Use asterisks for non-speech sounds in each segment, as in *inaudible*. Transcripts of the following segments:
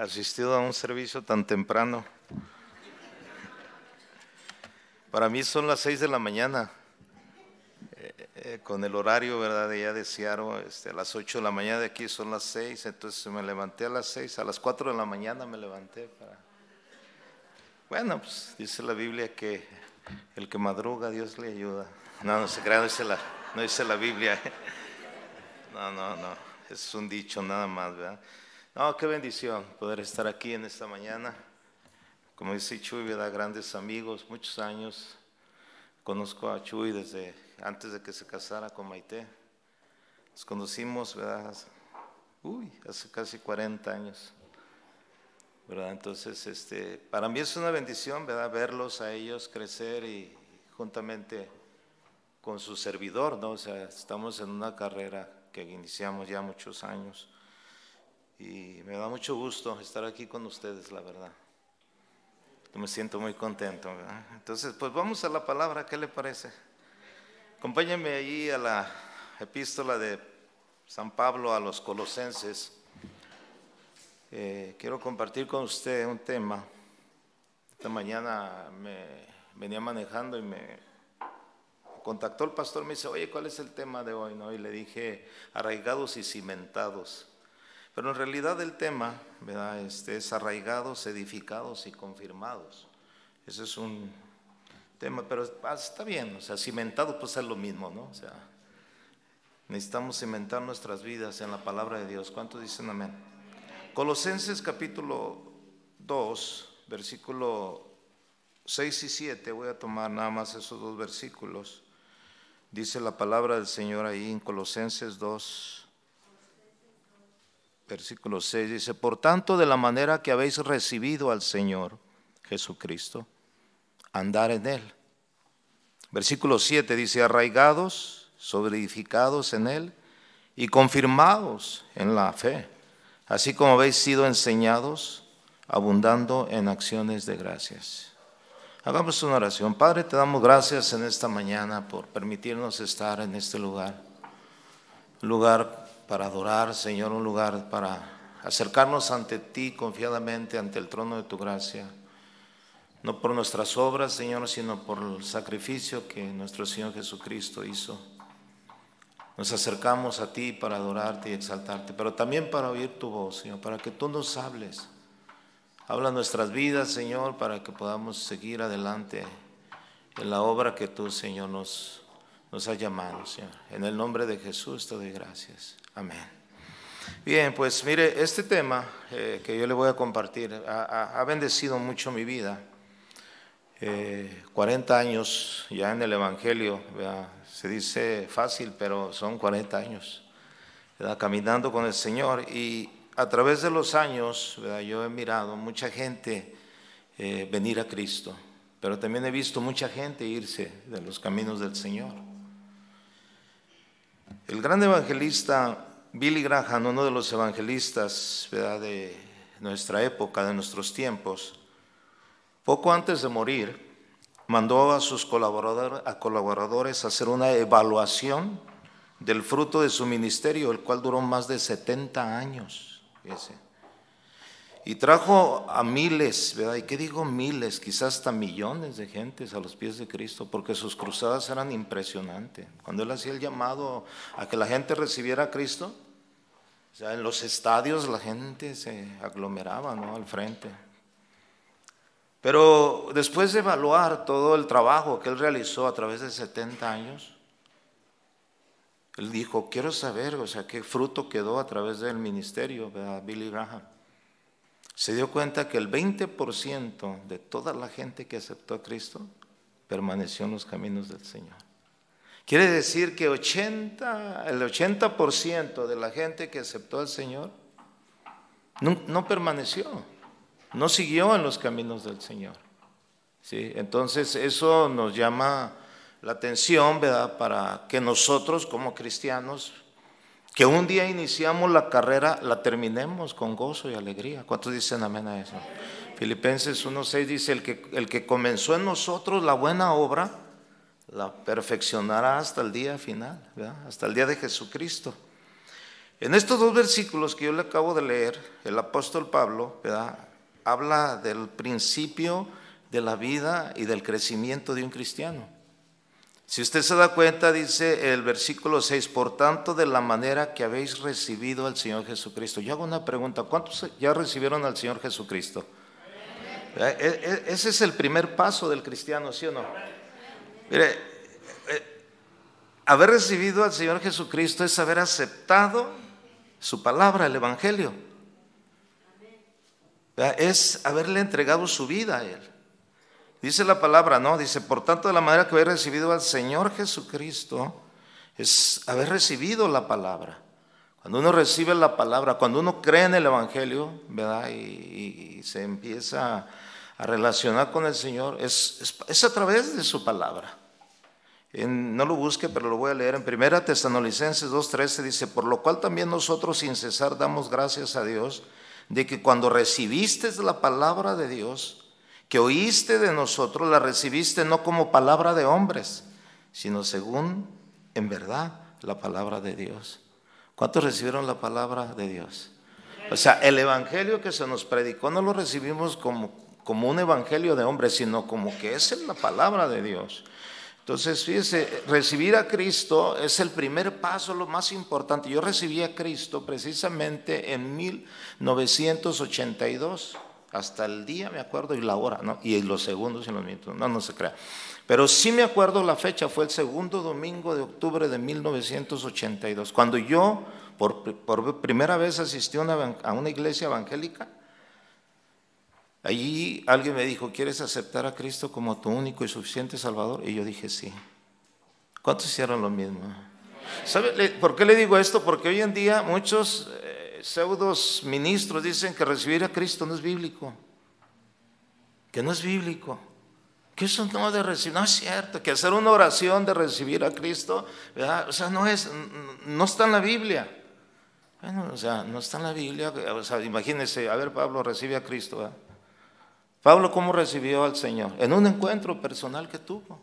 asistido a un servicio tan temprano. Para mí son las seis de la mañana, eh, eh, con el horario, ¿verdad? De allá de Seattle, este, a las ocho de la mañana de aquí son las seis, entonces me levanté a las seis, a las cuatro de la mañana me levanté para... Bueno, pues dice la Biblia que el que madruga, Dios le ayuda. No, no se crea, no la, no dice la Biblia. No, no, no es un dicho nada más, ¿verdad? No, qué bendición poder estar aquí en esta mañana. Como dice Chuy, ¿verdad? Grandes amigos, muchos años. Conozco a Chuy desde antes de que se casara con Maite. Nos conocimos, ¿verdad? Hace casi 40 años. ¿verdad? Entonces, este, para mí es una bendición, ¿verdad? Verlos a ellos crecer y juntamente con su servidor, ¿no? O sea, estamos en una carrera que iniciamos ya muchos años. Y me da mucho gusto estar aquí con ustedes, la verdad. me siento muy contento. Entonces, pues vamos a la palabra, ¿qué le parece? Acompáñenme ahí a la epístola de San Pablo a los colosenses. Eh, quiero compartir con usted un tema. Esta mañana me venía manejando y me contactó el pastor, me dice, oye, ¿cuál es el tema de hoy? ¿No? Y le dije, arraigados y cimentados. Pero en realidad el tema ¿verdad? Este, es arraigados, edificados y confirmados. Ese es un tema, pero ah, está bien, o sea, cimentado pues es lo mismo, ¿no? O sea, necesitamos cimentar nuestras vidas en la palabra de Dios. ¿Cuántos dicen amén? Colosenses capítulo 2, versículo 6 y 7, voy a tomar nada más esos dos versículos. Dice la palabra del Señor ahí en Colosenses 2, versículo 6. Dice, por tanto, de la manera que habéis recibido al Señor Jesucristo, andar en Él. Versículo 7 dice, arraigados, sobreedificados en Él y confirmados en la fe, así como habéis sido enseñados, abundando en acciones de gracias. Hagamos una oración. Padre, te damos gracias en esta mañana por permitirnos estar en este lugar. Lugar para adorar, Señor, un lugar para acercarnos ante ti confiadamente ante el trono de tu gracia. No por nuestras obras, Señor, sino por el sacrificio que nuestro Señor Jesucristo hizo. Nos acercamos a ti para adorarte y exaltarte, pero también para oír tu voz, Señor, para que tú nos hables Habla nuestras vidas, Señor, para que podamos seguir adelante en la obra que tú, Señor, nos, nos has llamado, Señor. En el nombre de Jesús te doy gracias. Amén. Bien, pues mire, este tema eh, que yo le voy a compartir ha, bendecido mucho mi vida. 40 eh, años ya en el Evangelio, se dice fácil, pero son 40 años caminando con el Señor. Y a través de los años, yo he mirado mucha gente eh, venir a Cristo, pero también he visto mucha gente irse de los caminos del Señor. El gran evangelista Billy Graham, uno de los evangelistas de nuestra época, de nuestros tiempos, poco antes de morir, mandó a sus colaboradores a, hacer una evaluación del fruto de su ministerio, el cual duró más de 70 años. Y trajo a miles, ¿verdad? ¿Y qué digo miles? Quizás hasta millones de gentes a los pies de Cristo, porque sus cruzadas eran impresionantes. Cuando él hacía el llamado a que la gente recibiera a Cristo, o sea, en los estadios la gente se aglomeraba, ¿no? Al frente. Pero después de evaluar todo el trabajo que él realizó a través de 70 años, él dijo, quiero saber, o sea, qué fruto quedó a través del ministerio de Billy Graham. Se dio cuenta que el 20% de toda la gente que aceptó a Cristo permaneció en los caminos del Señor. Quiere decir que 80, el 80% de la gente que aceptó al Señor no, no permaneció. no siguió en los caminos del Señor. ¿sí? Entonces eso nos llama la atención, ¿verdad? Para que nosotros como cristianos, que un día iniciamos la carrera, la terminemos con gozo y alegría. ¿Cuántos dicen amén a eso? Filipenses 1.6 dice, el que, el que comenzó en nosotros la buena obra, la perfeccionará hasta el día final, hasta el día de Jesucristo. En estos dos versículos que yo le acabo de leer, el apóstol Pablo habla del principio de la vida y del crecimiento de un cristiano. Si usted se da cuenta, dice el versículo 6, por tanto, de la manera que habéis recibido al Señor Jesucristo. Yo hago una pregunta, ¿cuántos ya recibieron al Señor Jesucristo? E, e, ese es el primer paso del cristiano, ¿sí o no? Mire, eh, haber recibido al Señor Jesucristo es haber aceptado su palabra, el Evangelio. Es haberle entregado su vida a Él. Dice la palabra, ¿no? Dice, por tanto, de la manera que haber recibido al Señor Jesucristo, es haber recibido la palabra. Cuando uno recibe la palabra, cuando uno cree en el Evangelio, ¿verdad? Y, se empieza a relacionar con el Señor, es, es, a través de su palabra. no lo busque, pero lo voy a leer en Primera Tesanolicenses 2.13, dice, por lo cual también nosotros sin cesar damos gracias a Dios de que cuando recibiste la palabra de Dios, que oíste de nosotros la recibiste no como palabra de hombres, sino según en verdad la palabra de Dios. ¿Cuántos recibieron la palabra de Dios? O sea, el evangelio que se nos predicó no lo recibimos como, como un evangelio de hombres, sino como que es la palabra de Dios. Entonces, fíjese, recibir a Cristo es el primer paso, lo más importante. Yo recibí a Cristo precisamente en 1982 hasta el día me acuerdo y la hora, ¿no? y los segundos y los minutos, no, no se crea. Pero sí me acuerdo la fecha, fue el segundo domingo de octubre de 1982, cuando yo por, por primera vez asistí a una, a una iglesia evangélica. Allí alguien me dijo, ¿quieres aceptar a Cristo como tu único y suficiente Salvador? Y yo dije, sí. ¿Cuántos hicieron lo mismo? ¿Sabe por qué le digo esto? Porque hoy en día muchos pseudos ministros dicen que recibir a Cristo no es bíblico, que no es bíblico, que eso no de recibir, no es cierto, que hacer una oración de recibir a Cristo, o sea, no es, no está en la Biblia. Bueno, o sea, no está en la Biblia, o sea, imagínense, a ver, Pablo recibe a Cristo. Pablo, ¿cómo recibió al Señor? En un encuentro personal que tuvo,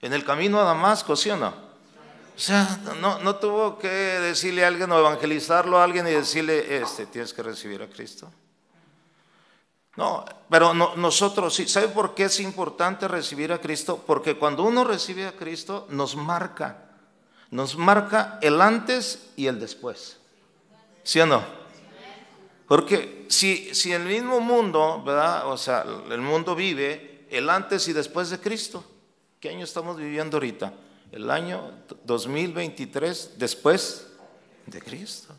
en el camino a Damasco, ¿sí o no? O sea, no, tuvo que decirle a alguien o evangelizarlo a alguien y decirle, este, tienes que recibir a Cristo. No, pero nosotros sí. ¿Sabe por qué es importante recibir a Cristo? Porque cuando uno recibe a Cristo nos marca, nos marca el antes y el después. ¿Sí o no? Porque si, si el mismo mundo, ¿verdad? O sea, el mundo vive el antes y después de Cristo. ¿Qué año estamos viviendo ahorita? El año 2023 después de Cristo.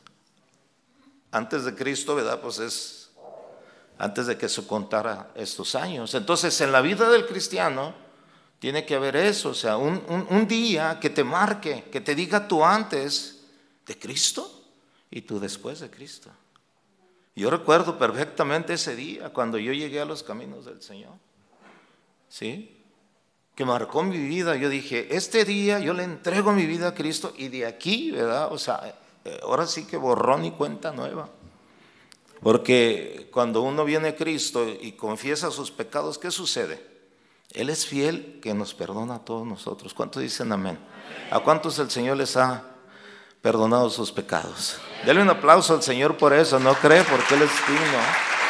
Antes de Cristo, ¿verdad? Pues es antes de que se contara estos años. Entonces, en la vida del cristiano tiene que haber eso, o sea, un, un día que te marque, que te diga tú antes de Cristo y tú después de Cristo. Yo recuerdo perfectamente ese día cuando yo llegué a los caminos del Señor. ¿Sí? Que marcó mi vida. Yo dije, este día yo le entrego mi vida a Cristo y de aquí, ¿verdad? O sea, eh, ahora sí que borrón y cuenta nueva. Porque cuando uno viene a Cristo y confiesa sus pecados, ¿qué sucede? Él es fiel que nos perdona a todos nosotros. ¿Cuántos dicen amén? ¿A cuántos el Señor les ha perdonado sus pecados? Dele un aplauso al Señor por eso, ¿no cree? Porque Él es digno.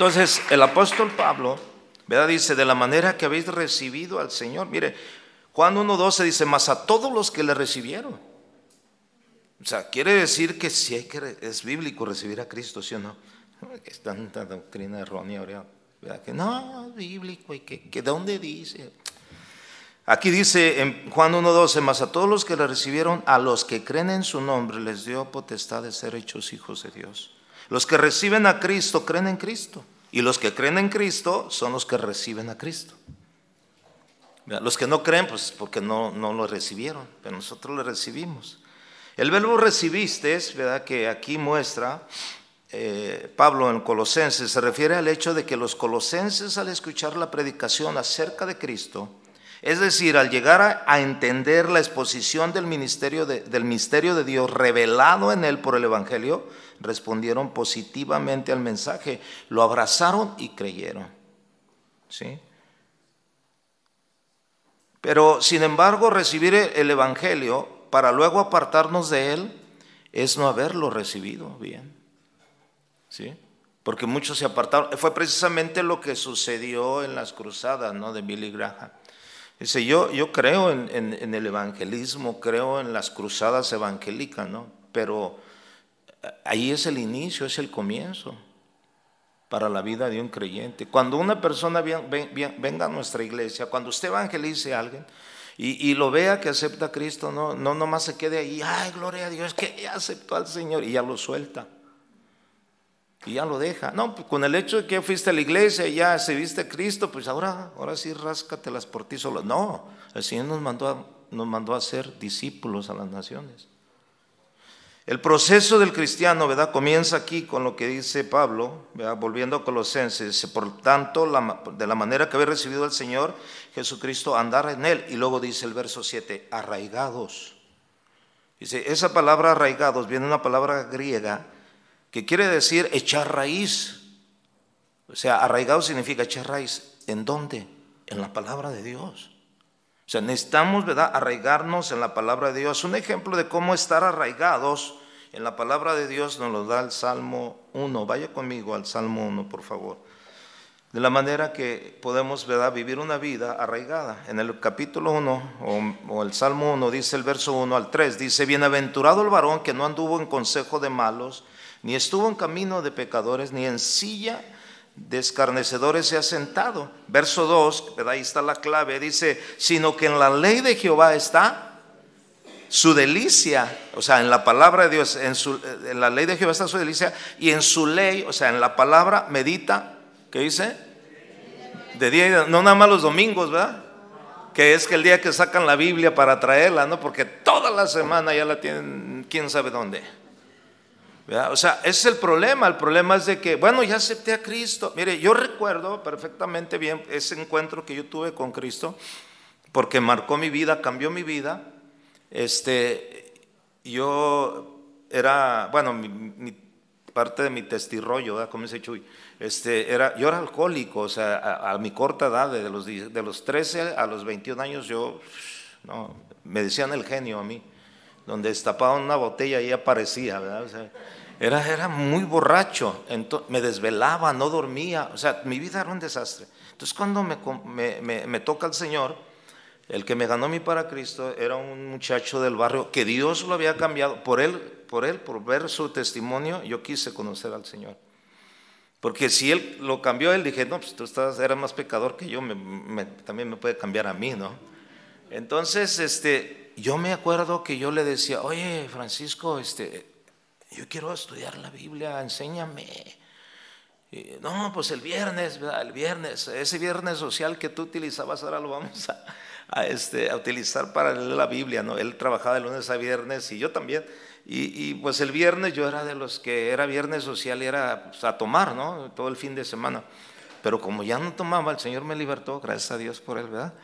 Entonces, el apóstol Pablo, ¿verdad? Dice, de la manera que habéis recibido al Señor. Mire, Juan 1.12 dice, más a todos los que le recibieron. O sea, quiere decir que sí hay que, es bíblico recibir a Cristo, ¿sí o no? Es tanta doctrina errónea, ¿verdad? Que no, es bíblico, y que, que ¿de dónde dice? Aquí dice en Juan 1.12, más a todos los que le recibieron, a los que creen en su nombre, les dio potestad de ser hechos hijos de Dios. Los que reciben a Cristo creen en Cristo. Y los que creen en Cristo son los que reciben a Cristo. Los que no creen, pues porque no, no lo recibieron, pero nosotros lo recibimos. El verbo recibiste, ¿verdad? Que aquí muestra eh, Pablo en Colosenses, se refiere al hecho de que los colosenses al escuchar la predicación acerca de Cristo, es decir, al llegar a, entender la exposición del, ministerio del misterio de Dios revelado en él por el Evangelio, respondieron positivamente al mensaje, lo abrazaron y creyeron. ¿Sí? Pero, sin embargo, recibir el Evangelio para luego apartarnos de él es no haberlo recibido bien. ¿Sí? Porque muchos se apartaron. Fue precisamente lo que sucedió en las cruzadas ¿no? de Billy Graham. Dice, yo, yo creo en, el evangelismo, creo en las cruzadas evangélicas, ¿no? Pero ahí es el inicio, es el comienzo para la vida de un creyente. Cuando una persona venga a nuestra iglesia, cuando usted evangelice a alguien y, lo vea que acepta a Cristo, no, no nomás se quede ahí, ay, gloria a Dios, que ya aceptó al Señor y ya lo suelta. Y ya lo deja. No, pues con el hecho de que fuiste a la iglesia y ya se viste Cristo, pues ahora, ahora sí ráscatelas por ti solo. No, el Señor nos mandó a, nos mandó a ser discípulos a las naciones. El proceso del cristiano, ¿verdad? Comienza aquí con lo que dice Pablo, volviendo a Colosenses. Por tanto, de la manera que habéis recibido al Señor Jesucristo, andar en Él. Y luego dice el verso 7, arraigados. Dice, esa palabra arraigados viene de una palabra griega que quiere decir echar raíz. O sea, arraigado significa echar raíz. ¿En dónde? En la palabra de Dios. O sea, necesitamos, ¿verdad?, arraigarnos en la palabra de Dios. Un ejemplo de cómo estar arraigados en la palabra de Dios nos lo da el Salmo 1. Vaya conmigo al Salmo 1, por favor. De la manera que podemos, ¿verdad?, vivir una vida arraigada. En el capítulo 1, o, o el Salmo 1, dice el verso 1 al 3, dice, Bienaventurado el varón que no anduvo en consejo de malos, ni estuvo en camino de pecadores, ni en silla de escarnecedores se ha sentado. Verso 2, ahí está la clave, dice, sino que en la ley de Jehová está su delicia, o sea, en la palabra de Dios, en, su, en la ley de Jehová está su delicia, y en su ley, o sea, en la palabra medita, ¿qué dice? De día y de, no nada más los domingos, ¿verdad? Que es que el día que sacan la Biblia para traerla, ¿no? Porque toda la semana ya la tienen, quién sabe dónde. O sea, ese es el problema. El problema es de que, bueno, ya acepté a Cristo. Mire, yo recuerdo perfectamente bien ese encuentro que yo tuve con Cristo, porque marcó mi vida, cambió mi vida. Este, yo era, bueno, mi, parte de mi testirrollo, ¿verdad? como dice Chuy, este, era, yo era alcohólico, o sea, a, mi corta edad, de los, de los 13 a los 21 años, yo, no, me decían el genio a mí, donde destapaban una botella y aparecía, ¿verdad? O sea, era, era muy borracho, me desvelaba, no dormía, o sea, mi vida era un desastre. Entonces cuando me, me, toca el Señor, el que me ganó mi para Cristo era un muchacho del barrio que Dios lo había cambiado. Por él, por él, por ver su testimonio, yo quise conocer al Señor. Porque si él lo cambió, él dije, no, pues tú estás, eras más pecador que yo, también me puede cambiar a mí, ¿no? Entonces, este, yo me acuerdo que yo le decía, oye, Francisco, este, yo quiero estudiar la Biblia, enséñame. no, pues el viernes, el viernes, ese viernes social que tú utilizabas, ahora lo vamos a, este, a utilizar para leer la Biblia, ¿no? Él trabajaba de lunes a viernes y yo también. Y, pues el viernes yo era de los que era viernes social y era pues, a tomar, ¿no? Todo el fin de semana. Pero como ya no tomaba, el Señor me libertó, gracias a Dios por él, ¿verdad?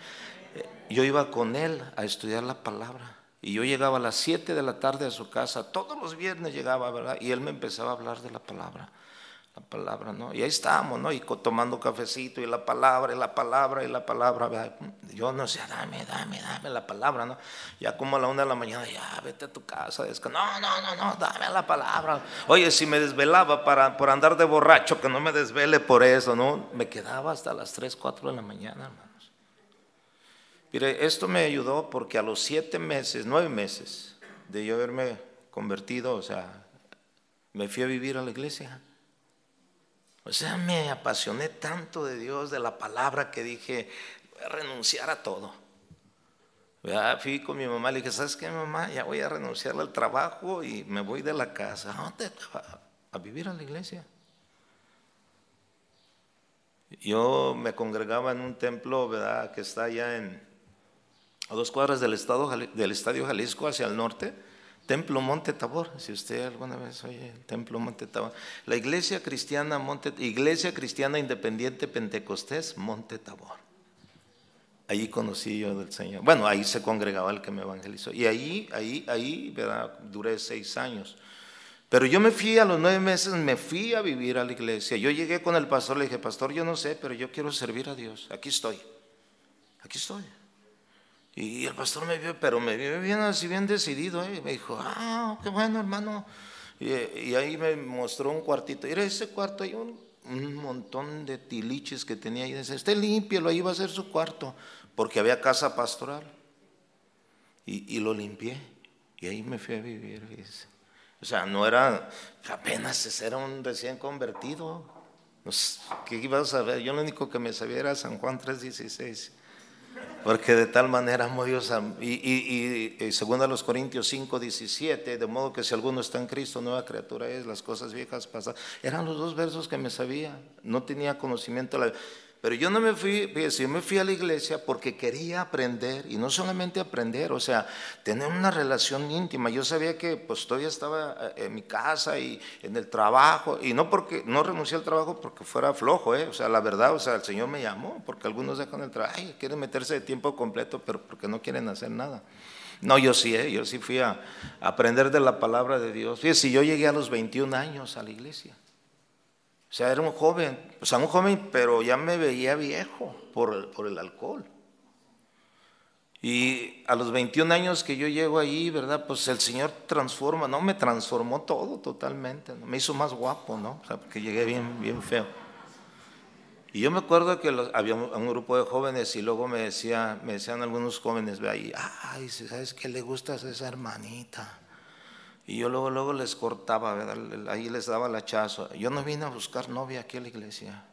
Eh, yo iba con él a estudiar la palabra. Y yo llegaba a las 7 de la tarde a su casa, todos los viernes llegaba, ¿verdad? Y él me empezaba a hablar de la palabra, la palabra, ¿no? Y ahí estábamos, ¿no? Y tomando cafecito y la palabra, y la palabra, y la palabra. Yo no sé, dame, dame, dame la palabra, ¿no? Ya como a la una de la mañana, ya, vete a tu casa. No, no, no, no, dame la palabra. Oye, si me desvelaba para, por andar de borracho, que no me desvele por eso, ¿no? Me quedaba hasta las 3, 4 de la mañana, hermano. Mire, esto me ayudó porque a los siete meses, nueve meses de yo haberme convertido, o sea, me fui a vivir a la iglesia. O sea, me apasioné tanto de Dios, de la palabra, que dije, voy a renunciar a todo. Fui con mi mamá, le dije, ¿sabes qué, mamá? Ya voy a renunciar al trabajo y me voy de la casa. ¿A dónde? A vivir a la iglesia. Yo me congregaba en un templo, ¿verdad? Que está allá en, a dos cuadras del, estado, del Estadio Jalisco hacia el norte, Templo Monte Tabor, si usted alguna vez oye el Templo Monte Tabor. La Iglesia Cristiana Monte Iglesia Cristiana Independiente Pentecostés Monte Tabor. Allí conocí yo del Señor. Bueno, ahí se congregaba el que me evangelizó. Y ahí, ahí, ahí, ¿verdad? Duré seis años. Pero yo me fui a los nueve meses, me fui a vivir a la iglesia. Yo llegué con el pastor, le dije, pastor, yo no sé, pero yo quiero servir a Dios. Aquí estoy. Aquí estoy. Y el pastor me vio, pero me vio bien así, bien decidido. ¿eh? Me dijo, ah, qué bueno, hermano. Y, ahí me mostró un cuartito. Era ese cuarto, hay un, montón de tiliches que tenía ahí. Dice, este lo ahí va a ser su cuarto. Porque había casa pastoral. Y, lo limpié. Y ahí me fui a vivir. O sea, no era, apenas era un recién convertido. ¿Qué ibas a ver? Yo lo único que me sabía era San Juan 3:16. Porque de tal manera amó Dios y, y, y, segundo a los Corintios 5, 17, de modo que si alguno está en Cristo, nueva criatura es, las cosas viejas pasan. Eran los dos versos que me sabía, no tenía conocimiento. De la, pero yo no me fui, yo me fui a la iglesia porque quería aprender y no solamente aprender, o sea, tener una relación íntima. Yo sabía que pues todavía estaba eh, en mi casa y en el trabajo y no porque no renuncié al trabajo porque fuera flojo, ¿eh? o sea, la verdad, o sea, el Señor me llamó porque algunos dejan el trabajo, ay, quieren meterse de tiempo completo, pero porque no quieren hacer nada. No, yo sí, ¿eh? yo sí fui a aprender de la palabra de Dios. Fíjese, yo llegué a los 21 años a la iglesia. O sea, era un joven, o sea, un joven, pero ya me veía viejo por por el alcohol. Y a los 21 años que yo llego ahí, ¿verdad? Pues el Señor transforma, ¿no? Me transformó todo totalmente. Me hizo más guapo, ¿no? O sea, porque llegué bien, bien feo. Y yo me acuerdo que había un, grupo de jóvenes y luego me, decía, me decían algunos jóvenes, ve ahí, ay, ¿sabes qué le gusta a esa hermanita? Y yo luego, luego les cortaba, ahí les daba el hachazo. Yo no vine a buscar novia aquí a la iglesia.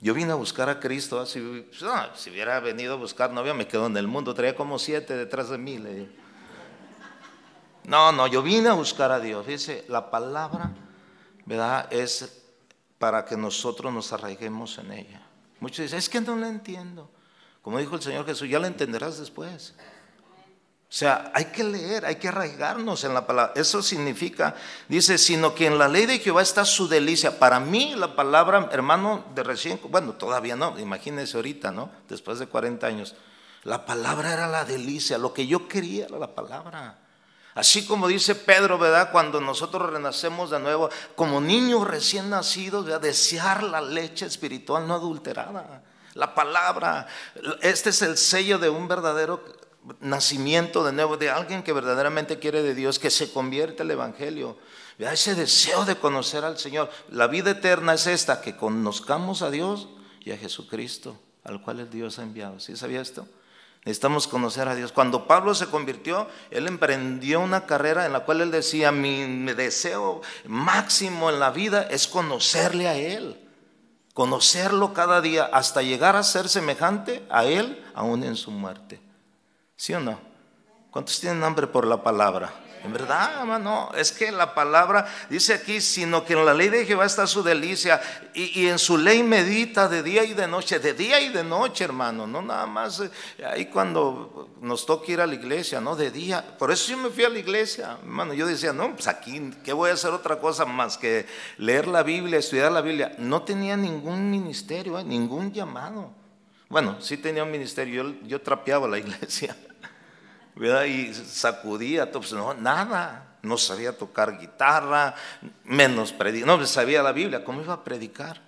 Yo vine a buscar a Cristo. Si, hubiera venido a buscar novia, me quedo en el mundo. Traía como siete detrás de mí. No, no, yo vine a buscar a Dios. Dice, la palabra, ¿verdad? Es para que nosotros nos arraiguemos en ella. Muchos dicen, es que no la entiendo. Como dijo el Señor Jesús, ya la entenderás después. O sea, hay que leer, hay que arraigarnos en la palabra. Eso significa, dice, sino que en la ley de Jehová está su delicia. Para mí la palabra, hermano, de recién, bueno, todavía no, imagínense ahorita, ¿no? Después de 40 años. La palabra era la delicia, lo que yo quería era la palabra. Así como dice Pedro, ¿verdad? Cuando nosotros renacemos de nuevo, como niños recién nacidos, ¿verdad? desear la leche espiritual no adulterada. La palabra, este es el sello de un verdadero nacimiento de nuevo, de alguien que verdaderamente quiere de Dios, que se convierte al Evangelio. Ese deseo de conocer al Señor. La vida eterna es esta, que conozcamos a Dios y a Jesucristo, al cual el Dios ha enviado. ¿Sí sabía esto? Necesitamos conocer a Dios. Cuando Pablo se convirtió, él emprendió una carrera en la cual él decía, mi deseo máximo en la vida es conocerle a Él, conocerlo cada día hasta llegar a ser semejante a Él aún en su muerte. ¿Sí o no? ¿Cuántos tienen hambre por la palabra? En verdad, hermano, es que la palabra dice aquí, sino que en la ley de Jehová está su delicia y, en su ley medita de día y de noche, de día y de noche, hermano, no nada más eh, ahí cuando nos toca ir a la iglesia, no, de día. Por eso yo me fui a la iglesia, hermano, yo decía, no, pues aquí, ¿qué voy a hacer otra cosa más que leer la Biblia, estudiar la Biblia? No tenía ningún ministerio, eh, ningún llamado. Bueno, sí tenía un ministerio, yo trapeaba la *laughs* iglesia. Y sacudía, pues no, nada. No sabía tocar guitarra, menos predicar. No sabía la Biblia, ¿cómo iba a predicar?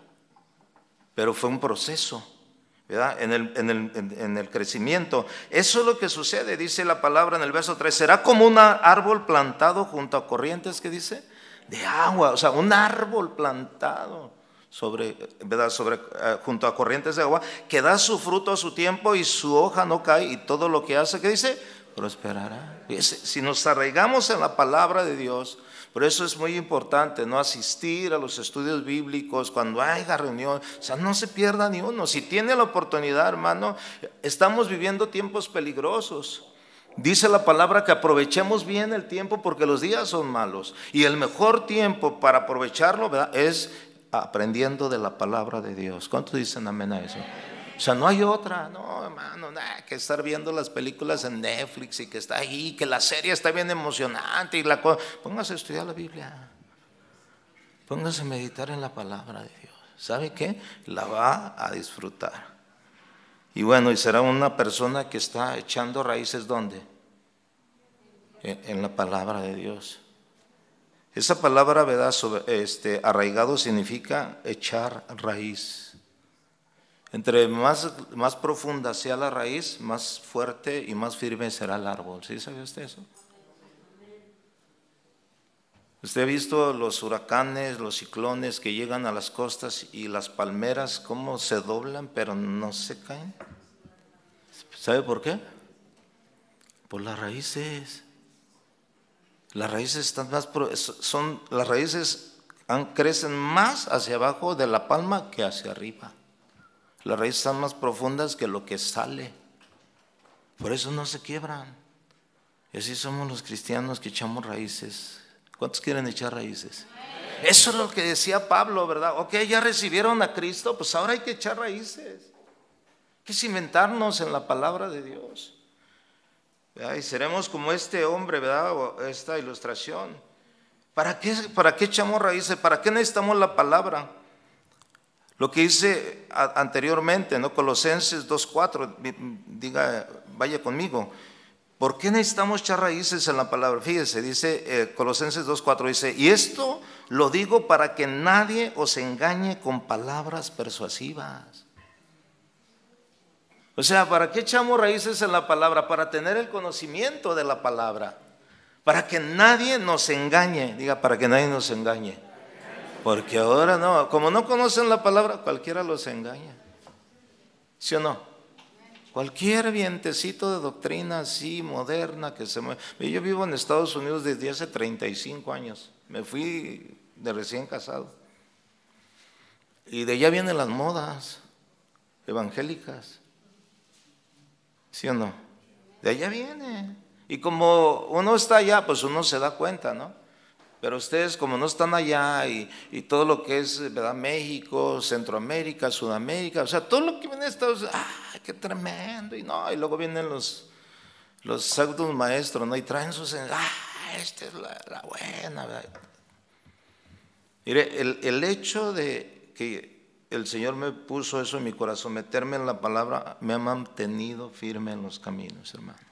Pero fue un proceso, ¿verdad? En el, en, el, en el, crecimiento. Eso es lo que sucede, dice la palabra en el verso 3. Será como un árbol plantado junto a corrientes, ¿qué dice? De agua, o sea, un árbol plantado sobre, ¿verdad? sobre eh, junto a corrientes de agua, que da su fruto a su tiempo y su hoja no cae y todo lo que hace, ¿qué dice? Prosperará. Si nos arraigamos en la palabra de Dios, por eso es muy importante no asistir a los estudios bíblicos cuando haya reunión, o sea, no se pierda ni uno. Si tiene la oportunidad, hermano, estamos viviendo tiempos peligrosos. Dice la palabra que aprovechemos bien el tiempo porque los días son malos. Y el mejor tiempo para aprovecharlo es aprendiendo de la palabra de Dios. ¿Cuántos dicen amén a eso? O sea, no hay otra, no, hermano, nada, que estar viendo las películas en Netflix y que está ahí, que la serie está bien emocionante y la cosa. Póngase a estudiar la Biblia. Póngase a meditar en la palabra de Dios. ¿Sabe qué? La va a disfrutar. Y bueno, y será una persona que está echando raíces ¿dónde? En la palabra de Dios. Esa palabra, ¿verdad? este, arraigado significa echar raíz. Entre más, más profunda sea la raíz, más fuerte y más firme será el árbol. ¿Sí sabe usted eso? Usted ha visto los huracanes, los ciclones que llegan a las costas y las palmeras cómo se doblan pero no se caen. ¿Sabe por qué? Por las raíces. Las raíces están más son las raíces crecen más hacia abajo de la palma que hacia arriba. Las raíces están más profundas que lo que sale. Por eso no se quiebran. Y así somos los cristianos que echamos raíces. ¿Cuántos quieren echar raíces? Eso es lo que decía Pablo, ¿verdad? Ok, ya recibieron a Cristo, pues ahora hay que echar raíces. Hay que cimentarnos en la palabra de Dios. Y seremos como este hombre, ¿verdad? esta ilustración. ¿Para qué, ¿Para qué echamos raíces? ¿Para qué necesitamos la palabra? Lo que hice anteriormente, ¿no? Colosenses 2.4, diga, vaya conmigo. ¿Por qué necesitamos echar raíces en la palabra? Fíjese, dice eh, Colosenses 2.4, dice, y esto lo digo para que nadie os engañe con palabras persuasivas. O sea, ¿para qué echamos raíces en la palabra? Para tener el conocimiento de la palabra. Para que nadie nos engañe. Diga, para que nadie nos engañe. Porque ahora no, como no conocen la palabra, cualquiera los engaña. ¿Sí o no? Cualquier vientecito de doctrina así, moderna, que se mueve. Yo vivo en Estados Unidos desde hace 35 años. Me fui de recién casado. Y de allá vienen las modas evangélicas. ¿Sí o no? De allá viene. Y como uno está allá, pues uno se da cuenta, ¿no? Pero ustedes como no están allá y, todo lo que es ¿verdad? México, Centroamérica, Sudamérica, o sea, todo lo que viene de Estados Unidos, ¡ay, qué tremendo! Y no, y luego vienen los, los pseudos maestros, ¿no? Y traen sus, ¡ah, esta es la, buena! ¿verdad? Mire, el, el hecho de que el Señor me puso eso en mi corazón, meterme en la palabra, me ha mantenido firme en los caminos, hermano.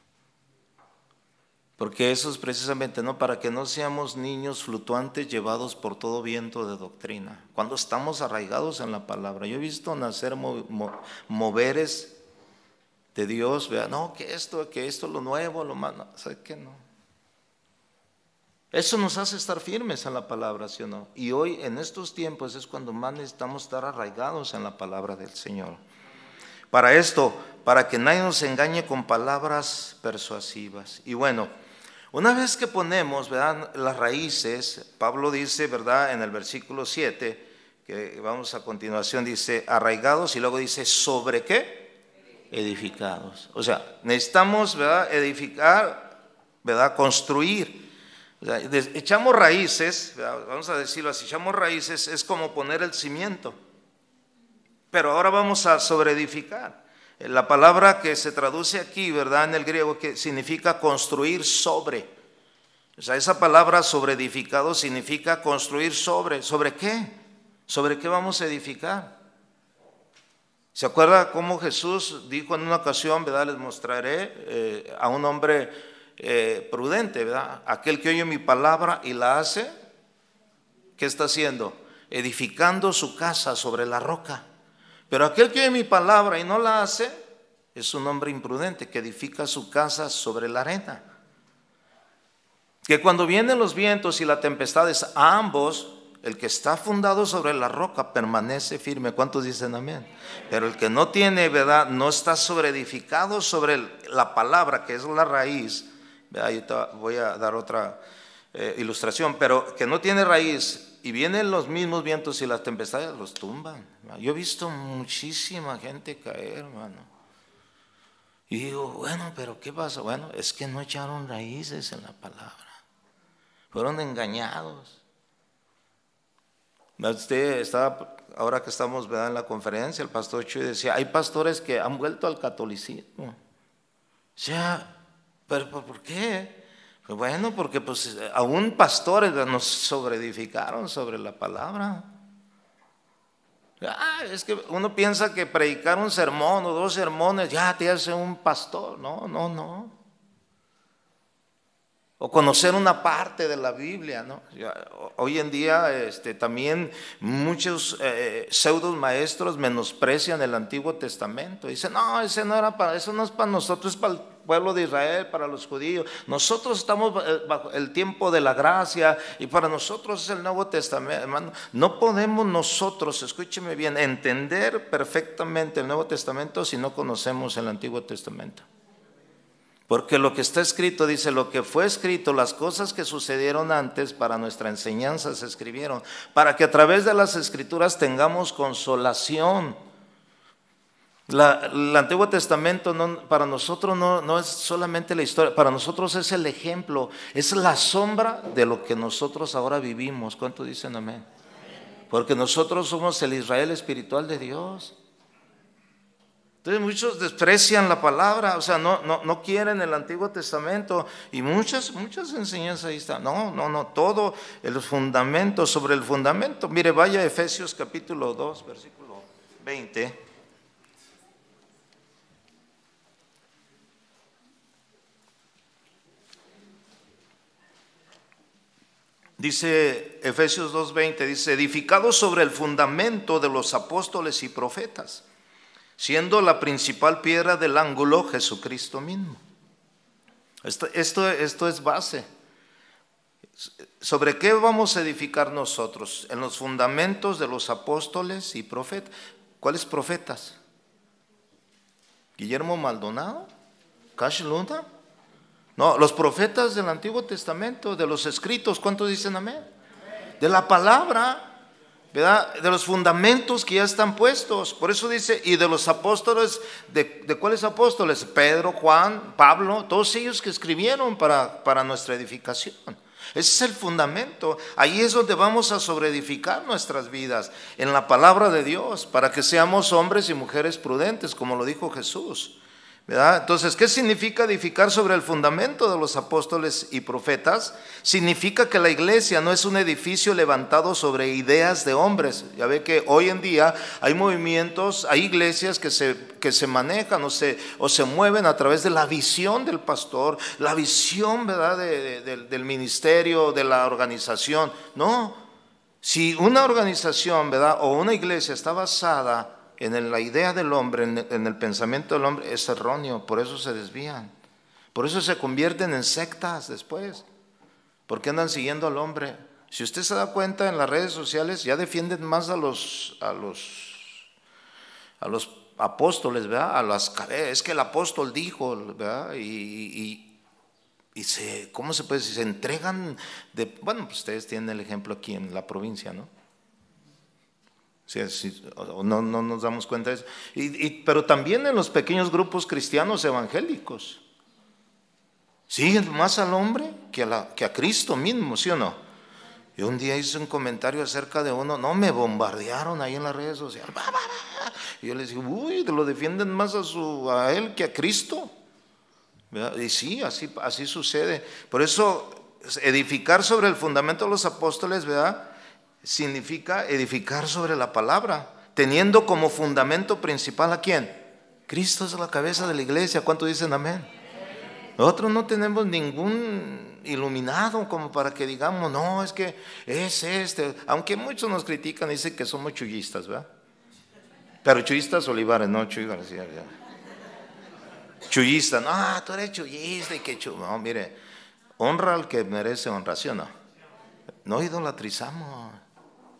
Porque eso es precisamente, ¿no? Para que no seamos niños fluctuantes llevados por todo viento de doctrina. Cuando estamos arraigados en la palabra. Yo he visto nacer moveres de Dios, vea, no, que esto, que esto, lo nuevo, lo malo. ¿Sabe qué no? Eso nos hace estar firmes en la palabra, ¿sí o no? Y hoy, en estos tiempos, es cuando más necesitamos estar arraigados en la palabra del Señor. Para esto, para que nadie nos engañe con palabras persuasivas. Y bueno, una vez que ponemos ¿verdad? las raíces, Pablo dice, ¿verdad? En el versículo 7, que vamos a continuación, dice arraigados y luego dice, ¿sobre qué? Edificados. O sea, necesitamos, ¿verdad? Edificar, ¿verdad? Construir. echamos raíces, vamos a decirlo así, echamos raíces es como poner el cimiento. Pero ahora vamos a sobreedificar. La palabra que se traduce aquí, ¿verdad? En el griego, que significa construir sobre. O sea, esa palabra sobre edificado significa construir sobre. ¿Sobre qué? ¿Sobre qué vamos a edificar? ¿Se acuerda cómo Jesús dijo en una ocasión, ¿verdad? Les mostraré eh, a un hombre eh, prudente, ¿verdad? Aquel que oye mi palabra y la hace, ¿qué está haciendo? Edificando su casa sobre la roca. Pero aquel que oye mi palabra y no la hace, es un hombre imprudente que edifica su casa sobre la arena. Que cuando vienen los vientos y las tempestades, a ambos, el que está fundado sobre la roca permanece firme. ¿Cuántos dicen amén? Pero el que no tiene, ¿verdad? No está sobre edificado sobre la palabra, que es la raíz. Ahí voy a dar otra eh, ilustración, pero que no tiene raíz y vienen los mismos vientos y las tempestades los tumban. Yo he visto muchísima gente caer, hermano. Y digo, bueno, pero ¿qué pasa? Bueno, es que no echaron raíces en la palabra. Fueron engañados. Usted estaba, ahora que estamos en la conferencia, el pastor Chuy decía, hay pastores que han vuelto al catolicismo. O sea, ¿pero por qué? Bueno, porque pues aún pastores nos sobreedificaron sobre la palabra. Ah, es que uno piensa que predicar un sermón o dos sermones ya te hace un pastor. No, no, no. O conocer una parte de la Biblia, ¿no? Hoy en día este, también muchos eh, pseudos maestros menosprecian el Antiguo Testamento. Dicen, no, ese no era para, eso no es para nosotros, es para el pueblo de Israel, para los judíos. Nosotros estamos eh, bajo el tiempo de la gracia y para nosotros es el Nuevo Testamento. Hermano, no podemos nosotros, escúcheme bien, entender perfectamente el Nuevo Testamento si no conocemos el Antiguo Testamento. Porque lo que está escrito dice, lo que fue escrito, las cosas que sucedieron antes para nuestra enseñanza se escribieron, para que a través de las escrituras tengamos consolación. el Antiguo Testamento para nosotros no, no es solamente la historia, para nosotros es el ejemplo, es la sombra de lo que nosotros ahora vivimos. ¿Cuánto dicen amén? Porque nosotros somos el Israel espiritual de Dios. Entonces muchos desprecian la palabra, o sea, no, no, no quieren el Antiguo Testamento y muchas, muchas enseñanzas ahí están. No, no, no, todo el fundamento, sobre el fundamento. Mire, vaya a Efesios capítulo 2, versículo 20. Dice Efesios 2.20, dice, edificado sobre el fundamento de los apóstoles y profetas siendo la principal piedra del ángulo Jesucristo mismo. Esto, esto, es base. ¿Sobre qué vamos a edificar nosotros? En los fundamentos de los apóstoles y profetas. ¿Cuáles profetas? Guillermo Maldonado, Cash Luna. No, los profetas del Antiguo Testamento, de los escritos, ¿cuántos dicen amén? De la palabra de los fundamentos que ya están puestos. Por eso dice, y de los apóstoles, ¿de, de cuáles apóstoles? Pedro, Juan, Pablo, todos ellos que escribieron para, para nuestra edificación. Ese es el fundamento. Ahí es donde vamos a sobreedificar nuestras vidas, en la palabra de Dios, para que seamos hombres y mujeres prudentes, como lo dijo Jesús. Entonces, ¿qué significa edificar sobre el fundamento de los apóstoles y profetas? Significa que la iglesia no es un edificio levantado sobre ideas de hombres. Ya ve que hoy en día hay movimientos, hay iglesias que se, que se manejan o se, o se mueven a través de la visión del pastor, la visión ¿verdad? del ministerio, de la organización. No, si una organización ¿verdad? o una iglesia está basada en la idea del hombre, en el pensamiento del hombre, es erróneo, por eso se desvían. Por eso se convierten en sectas después, porque andan siguiendo al hombre. Si usted se da cuenta en las redes sociales, ya defienden más a los, a los, a los apóstoles, ¿verdad? A las es que el apóstol dijo, ¿verdad? Y, y, se, ¿cómo se puede decir? Se entregan de, bueno, pues ustedes tienen el ejemplo aquí en la provincia, ¿no? No, no, nos damos cuenta de eso. Y, pero también en los pequeños grupos cristianos evangélicos. Siguen más al hombre que a, la, que a Cristo mismo, ¿sí o no? Y un día hice un comentario acerca de uno, no, me bombardearon ahí en las redes sociales. Y yo les digo, uy, lo defienden más a, su, a él que a Cristo. Y sí, así, así sucede. Por eso, edificar sobre el fundamento de los apóstoles, ¿verdad? Significa edificar sobre la palabra, teniendo como fundamento principal a quién? Cristo es la cabeza de la iglesia. ¿Cuánto dicen amén? Nosotros no tenemos ningún iluminado como para que digamos, no, es que es este. Aunque muchos nos critican, dicen que somos chullistas, ¿verdad? Pero chullistas Olivares, no Chuy García. Chullista, no, tú eres chullista y que chulo. No, mire, honra al que merece honración, ¿no? No idolatrizamos.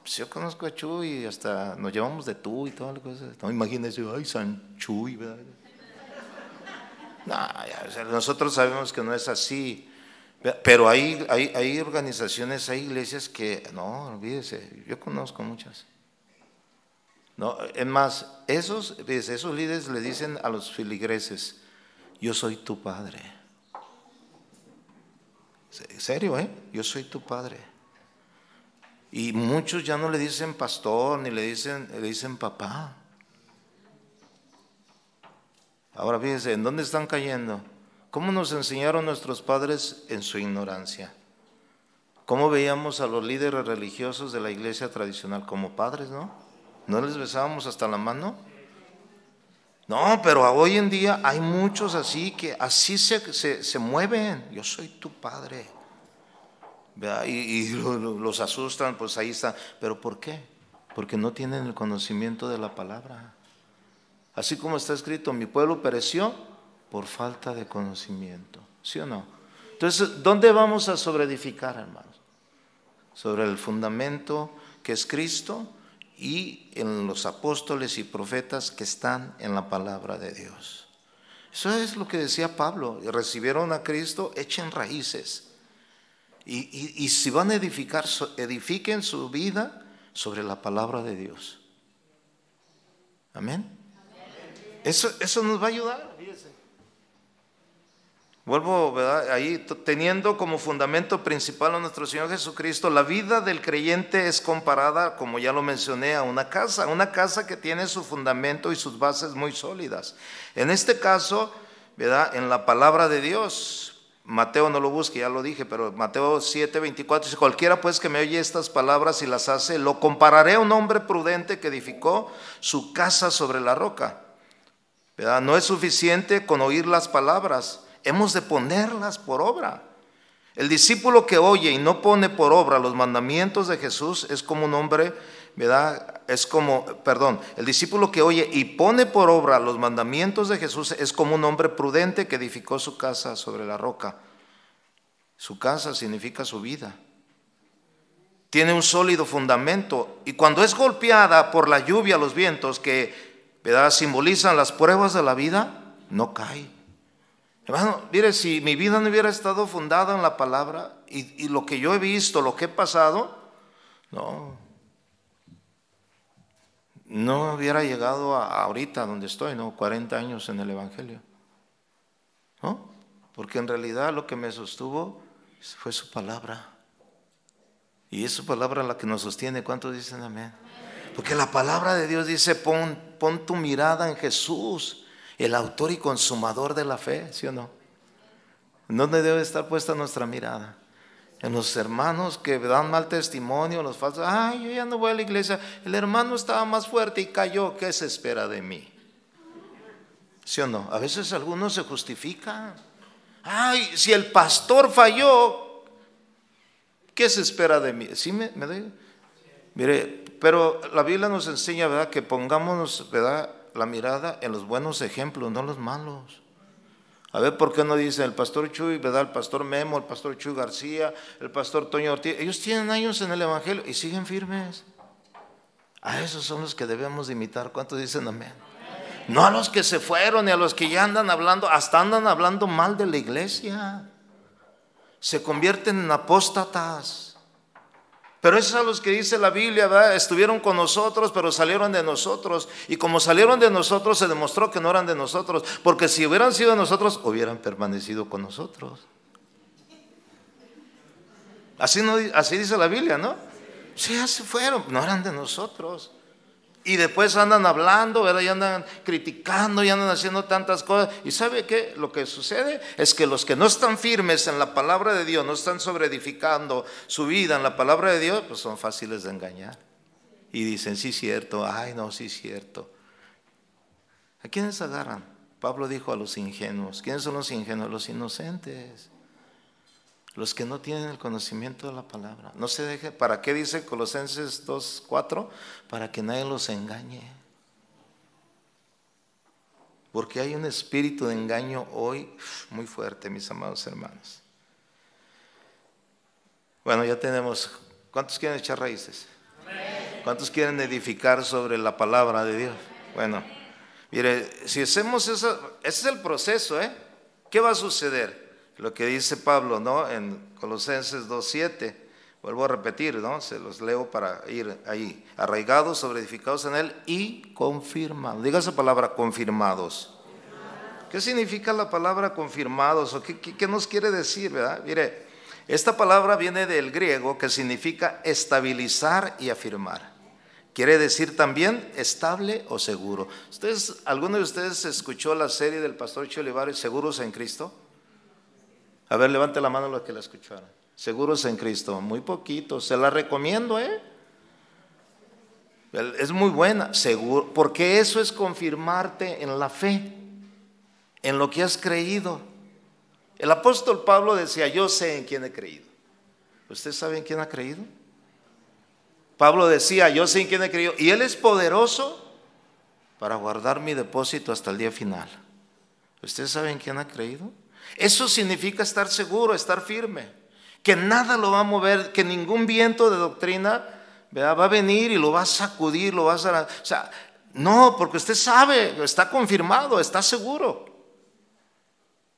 Pues yo conozco a Chuy hasta nos llevamos de tú y todas las cosas. No imagínese, ay, San Chuy, ¿verdad? No, nosotros sabemos que no es así. Pero hay, hay, hay, organizaciones, hay iglesias que, no, olvídese, yo conozco muchas. No, es más, esos, esos líderes le dicen a los filigreses, yo soy tu padre. En serio, ¿eh? Yo soy tu padre. Y muchos ya no le dicen pastor, ni le dicen, le dicen papá. Ahora fíjense, ¿en dónde están cayendo? ¿Cómo nos enseñaron nuestros padres en su ignorancia? ¿Cómo veíamos a los líderes religiosos de la iglesia tradicional como padres, no? ¿No les besábamos hasta la mano? No, pero hoy en día hay muchos así que así se, se, mueven. Yo soy tu padre. Y, *laughs* los asustan, pues ahí está. ¿Pero por qué? Porque no tienen el conocimiento de la palabra. Así como está escrito, mi pueblo pereció por falta de conocimiento. ¿Sí o no? Entonces, ¿dónde vamos a sobreedificar, hermanos? Sobre el fundamento que es Cristo y en los apóstoles y profetas que están en la palabra de Dios. Eso es lo que decía Pablo. Recibieron a Cristo, echen raíces. Y, si van a edificar, edifiquen su vida sobre la palabra de Dios. Amén. Eso, eso nos va a ayudar. Vuelvo. Ahí teniendo como fundamento principal a nuestro Señor Jesucristo, la vida del creyente es comparada, como ya lo mencioné, a una casa, una casa que tiene su fundamento y sus bases muy sólidas. En este caso. En la palabra de Dios, Mateo no lo busque, ya lo dije, pero Mateo 7, 24 dice, cualquiera pues que me oye estas palabras y las hace, lo compararé a un hombre prudente que edificó su casa sobre la roca. ¿Verdad? No es suficiente con oír las palabras hemos de ponerlas por obra. El discípulo que oye y no pone por obra los mandamientos de Jesús es como un hombre, ¿verdad? Es como, perdón, el discípulo que oye y pone por obra los mandamientos de Jesús es como un hombre prudente que edificó su casa sobre la roca. Su casa significa su vida. Tiene un sólido fundamento y cuando es golpeada por la lluvia, los vientos que ¿verdad? simbolizan las pruebas de la vida, no cae. Hermano, mire, si mi vida no hubiera estado fundada en la palabra y, lo que yo he visto, lo que he pasado, no, no hubiera llegado a, ahorita donde estoy, ¿no? 40 años en el Evangelio. ¿No? Porque en realidad lo que me sostuvo fue su palabra. Y es su palabra la que nos sostiene. ¿Cuántos dicen amén? Porque la palabra de Dios dice, pon, pon tu mirada en Jesús el autor y consumador de la fe, ¿sí o no? ¿En dónde debe estar puesta nuestra mirada? En los hermanos que dan mal testimonio, los falsos. Ay, yo ya no voy a la iglesia. El hermano estaba más fuerte y cayó. ¿Qué se espera de mí? ¿Sí o no? A veces algunos se justifican. Ay, si el pastor falló, ¿qué se espera de mí? ¿Sí me, doy? Mire, pero la Biblia nos enseña, ¿verdad? Que pongámonos, ¿verdad? la mirada en los buenos ejemplos, no los malos. A ver, ¿por qué no dice el pastor Chuy, ¿verdad? El pastor Memo, el pastor Chuy García, el pastor Toño Ortiz? Ellos tienen años en el Evangelio y siguen firmes. A esos son los que debemos imitar. ¿Cuántos dicen amén? No a los que se fueron y a los que ya andan hablando, hasta andan hablando mal de la iglesia. Se convierten en apóstatas. Pero esos a los que dice la Biblia, ¿verdad? estuvieron con nosotros, pero salieron de nosotros. Y como salieron de nosotros, se demostró que no eran de nosotros. Porque si hubieran sido de nosotros, hubieran permanecido con nosotros. Así, no, así dice la Biblia, ¿no? Sí, se fueron, no eran de nosotros. Y después andan hablando, ¿verdad? Y andan criticando, y andan haciendo tantas cosas. ¿Y sabe qué? Lo que sucede es que los que no están firmes en la palabra de Dios, no están sobreedificando su vida en la palabra de Dios, pues son fáciles de engañar. Y dicen, sí, cierto, ay, no, sí, cierto. ¿A quiénes agarran? Pablo dijo a los ingenuos. ¿Quiénes son los ingenuos? Los inocentes los que no tienen el conocimiento de la palabra. No se deje, ¿para qué dice Colosenses 2.4? Para que nadie los engañe. Porque hay un espíritu de engaño hoy muy fuerte, mis amados hermanos. Bueno, ya tenemos, ¿cuántos quieren echar raíces? ¿Cuántos quieren edificar sobre la palabra de Dios? Bueno, mire, si hacemos eso, ese es el proceso, ¿eh? ¿Qué va a suceder? Lo que dice Pablo, ¿no? En Colosenses 2.7, vuelvo a repetir, ¿no? Se los leo para ir ahí. Arraigados, sobreedificados en él y confirmados. Diga esa palabra, confirmados. ¿Qué significa la palabra confirmados? ¿O qué, qué, nos quiere decir, verdad? Mire, Esta palabra viene del griego que significa estabilizar y afirmar. Quiere decir también estable o seguro. ¿Ustedes, ¿Alguno de ustedes escuchó la serie del pastor Olivares, Seguros en Cristo? A ver, levante la mano los que la escucharon. Seguros en Cristo, muy poquito. Se la recomiendo, ¿eh? Es muy buena, seguro, porque eso es confirmarte en la fe, en lo que has creído. El apóstol Pablo decía, yo sé en quién he creído. ¿Usted sabe en quién ha creído? Pablo decía, yo sé en quién he creído, y Él es poderoso para guardar mi depósito hasta el día final. ¿Usted sabe en quién ha creído? Eso significa estar seguro, estar firme, que nada lo va a mover, que ningún viento de doctrina va a venir y lo va a sacudir, lo va a... O sea, no, porque usted sabe, está confirmado, está seguro.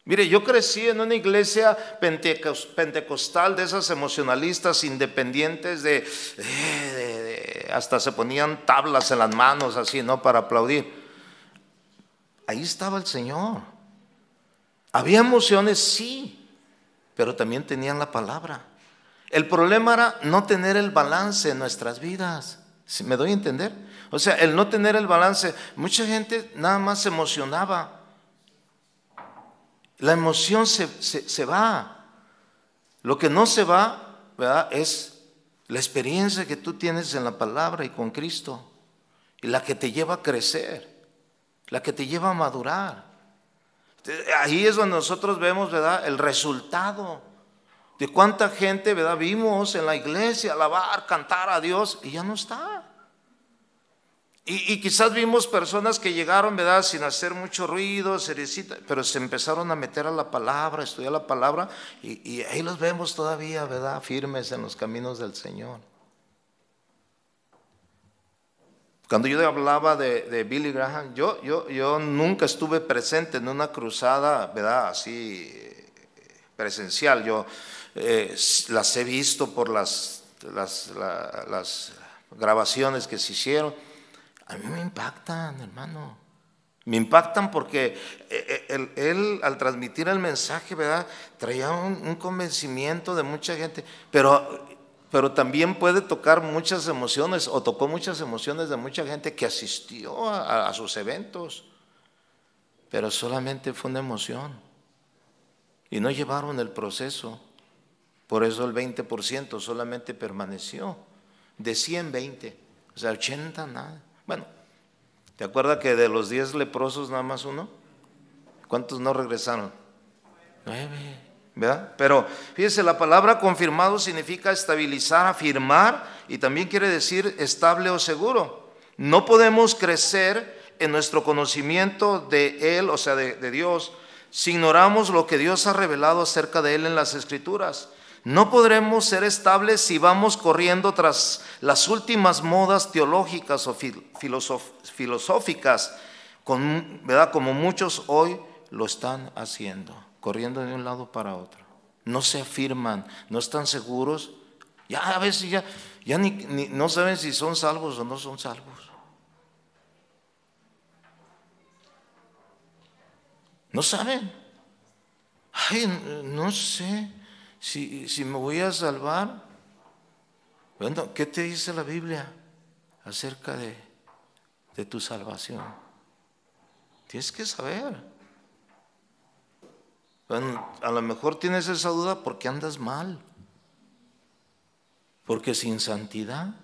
Mire, yo crecí en una iglesia pentecostal de esas emocionalistas independientes de, hasta se ponían tablas en las manos así, ¿no? Para aplaudir. Ahí estaba el Señor. Había emociones, sí, pero también tenían la palabra. El problema era no tener el balance en nuestras vidas. ¿Me doy a entender? O sea, el no tener el balance. Mucha gente nada más se emocionaba la emoción se, va. Lo que no se va. Es la experiencia que tú tienes en la palabra y con Cristo. Y la que te lleva a crecer. La que te lleva a madurar. Ahí es donde nosotros vemos, ¿verdad? El resultado de cuánta gente, ¿verdad? Vimos en la iglesia alabar, cantar a Dios y ya no está. Y, quizás vimos personas que llegaron, ¿verdad? Sin hacer mucho ruido, pero se empezaron a meter a la palabra, a estudiar la palabra, y, ahí los vemos todavía, ¿verdad? Firmes en los caminos del Señor. Cuando yo hablaba de, Billy Graham, yo, nunca estuve presente en una cruzada, ¿verdad? Así presencial. Yo eh, las he visto por las, grabaciones que se hicieron a mí me impactan, hermano. Me impactan porque eh, eh, él, al transmitir el mensaje, ¿verdad? Traía un, convencimiento de mucha gente, pero, pero también puede tocar muchas emociones o tocó muchas emociones de mucha gente que asistió a, sus eventos, pero solamente fue una emoción y no llevaron el proceso. Por eso el 20% solamente permaneció, de 120, o sea, 80 nada. Bueno, ¿te acuerdas que de los diez leprosos nada más uno? ¿Cuántos no regresaron? Nueve. Pero fíjese, la palabra confirmado significa estabilizar, afirmar y también quiere decir estable o seguro. No podemos crecer en nuestro conocimiento de Él, o sea, de, de Dios, si ignoramos lo que Dios ha revelado acerca de Él en las Escrituras. No podremos ser estables si vamos corriendo tras las últimas modas teológicas o filosóficas, ¿verdad? como muchos hoy lo están haciendo, corriendo de un lado para otro. No se afirman, no están seguros. Ya a veces ya, ya ni, no saben si son salvos o no son salvos. No saben. Ay, no sé si, si me voy a salvar, bueno, ¿qué te dice la Biblia acerca de, de tu salvación? Tienes que saber. Bueno, a lo mejor tienes esa duda porque andas mal. Porque sin santidad,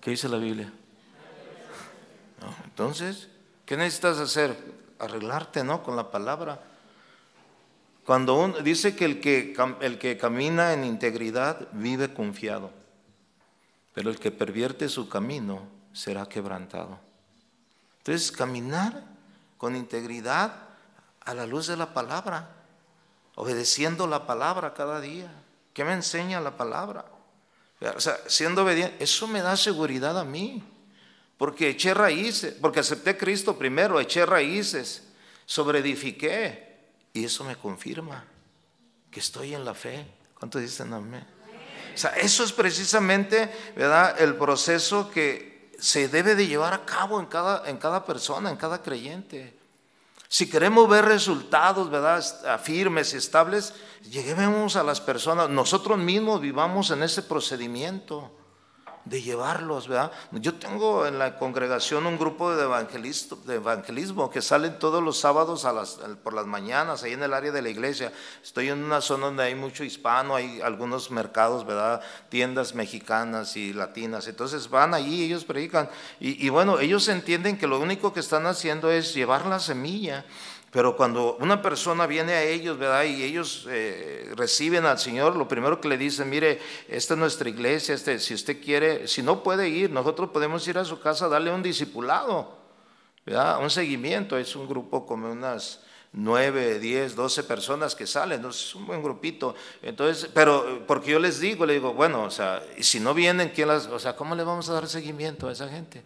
¿qué dice la Biblia? entonces, ¿qué necesitas hacer? Arreglarte, ¿no? Con la palabra. Cuando uno, dice que el, que el que camina en integridad vive confiado, pero el que pervierte su camino será quebrantado. Entonces, caminar con integridad a la luz de la palabra, obedeciendo la palabra cada día. ¿Qué me enseña la palabra? O sea, siendo obediente, eso me da seguridad a mí, porque eché raíces, porque acepté Cristo primero, eché raíces, sobreedifiqué, y eso me confirma que estoy en la fe. ¿Cuántos dicen amén? O sea, eso es precisamente, ¿verdad? El proceso que se debe de llevar a cabo en cada, en cada persona, en cada creyente. Si queremos ver resultados, ¿verdad? Firmes y estables, lleguemos a las personas, nosotros mismos vivamos en ese procedimiento de llevarlos, ¿verdad? Yo tengo en la congregación un grupo de, de evangelismo que salen todos los sábados por las mañanas, ahí en el área de la iglesia. Estoy en una zona donde hay mucho hispano, hay algunos mercados, ¿verdad? Tiendas mexicanas y latinas. Entonces van allí, ellos predican. Y, y bueno, ellos entienden que lo único que están haciendo es llevar la semilla. Pero cuando una persona viene a ellos, ¿verdad? Y ellos eh, reciben al Señor, lo primero que le dicen, mire, esta es nuestra iglesia, este, si usted quiere, si no puede ir, nosotros podemos ir a su casa, darle un discipulado, ¿verdad? Un seguimiento, es un grupo como unas nueve, diez, doce personas que salen, entonces es un buen grupito. Entonces, pero porque yo les digo, le digo, bueno, o sea, si no vienen, ¿quién las, o sea, ¿cómo le vamos a dar seguimiento a esa gente?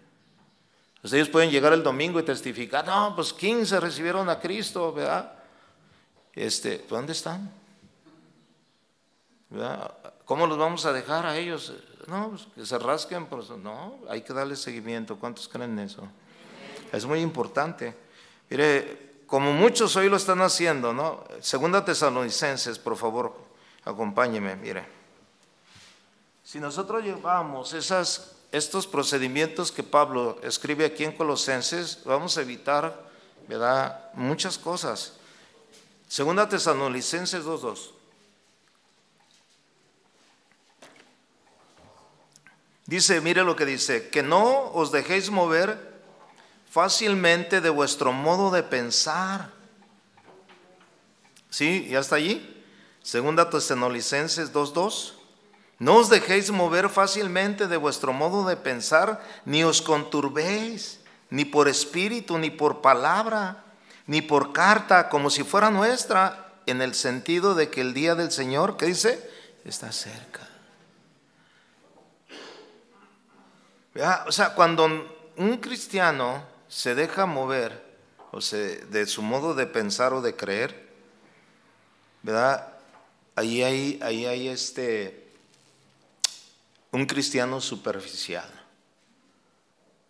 Pues ellos pueden llegar el domingo y testificar, no, pues 15 recibieron a Cristo, ¿verdad? Este, ¿dónde están? ¿Cómo los vamos a dejar a ellos? No, pues que se rasquen, pues no, hay que darle seguimiento. ¿Cuántos creen en eso? Es muy importante. Mire, como muchos hoy lo están haciendo, ¿no? Segunda Tesalonicenses, por favor, acompáñeme, mire. Si nosotros llevamos esas estos procedimientos que Pablo escribe aquí en Colosenses, vamos a evitar, ¿verdad? Muchas cosas. Segunda Tesalonicenses 2.2. Dice, mire lo que dice, que no os dejéis mover fácilmente de vuestro modo de pensar. ¿Sí? ¿Ya está allí? Segunda Tesalonicenses 2.2. No os dejéis mover fácilmente de vuestro modo de pensar, ni os conturbéis, ni por espíritu, ni por palabra, ni por carta, como si fuera nuestra, en el sentido de que el día del Señor, ¿qué dice? Está cerca. O sea, cuando un cristiano se deja mover o se, de su modo de pensar o de creer, ¿verdad? Ahí hay, ahí hay este un cristiano superficial,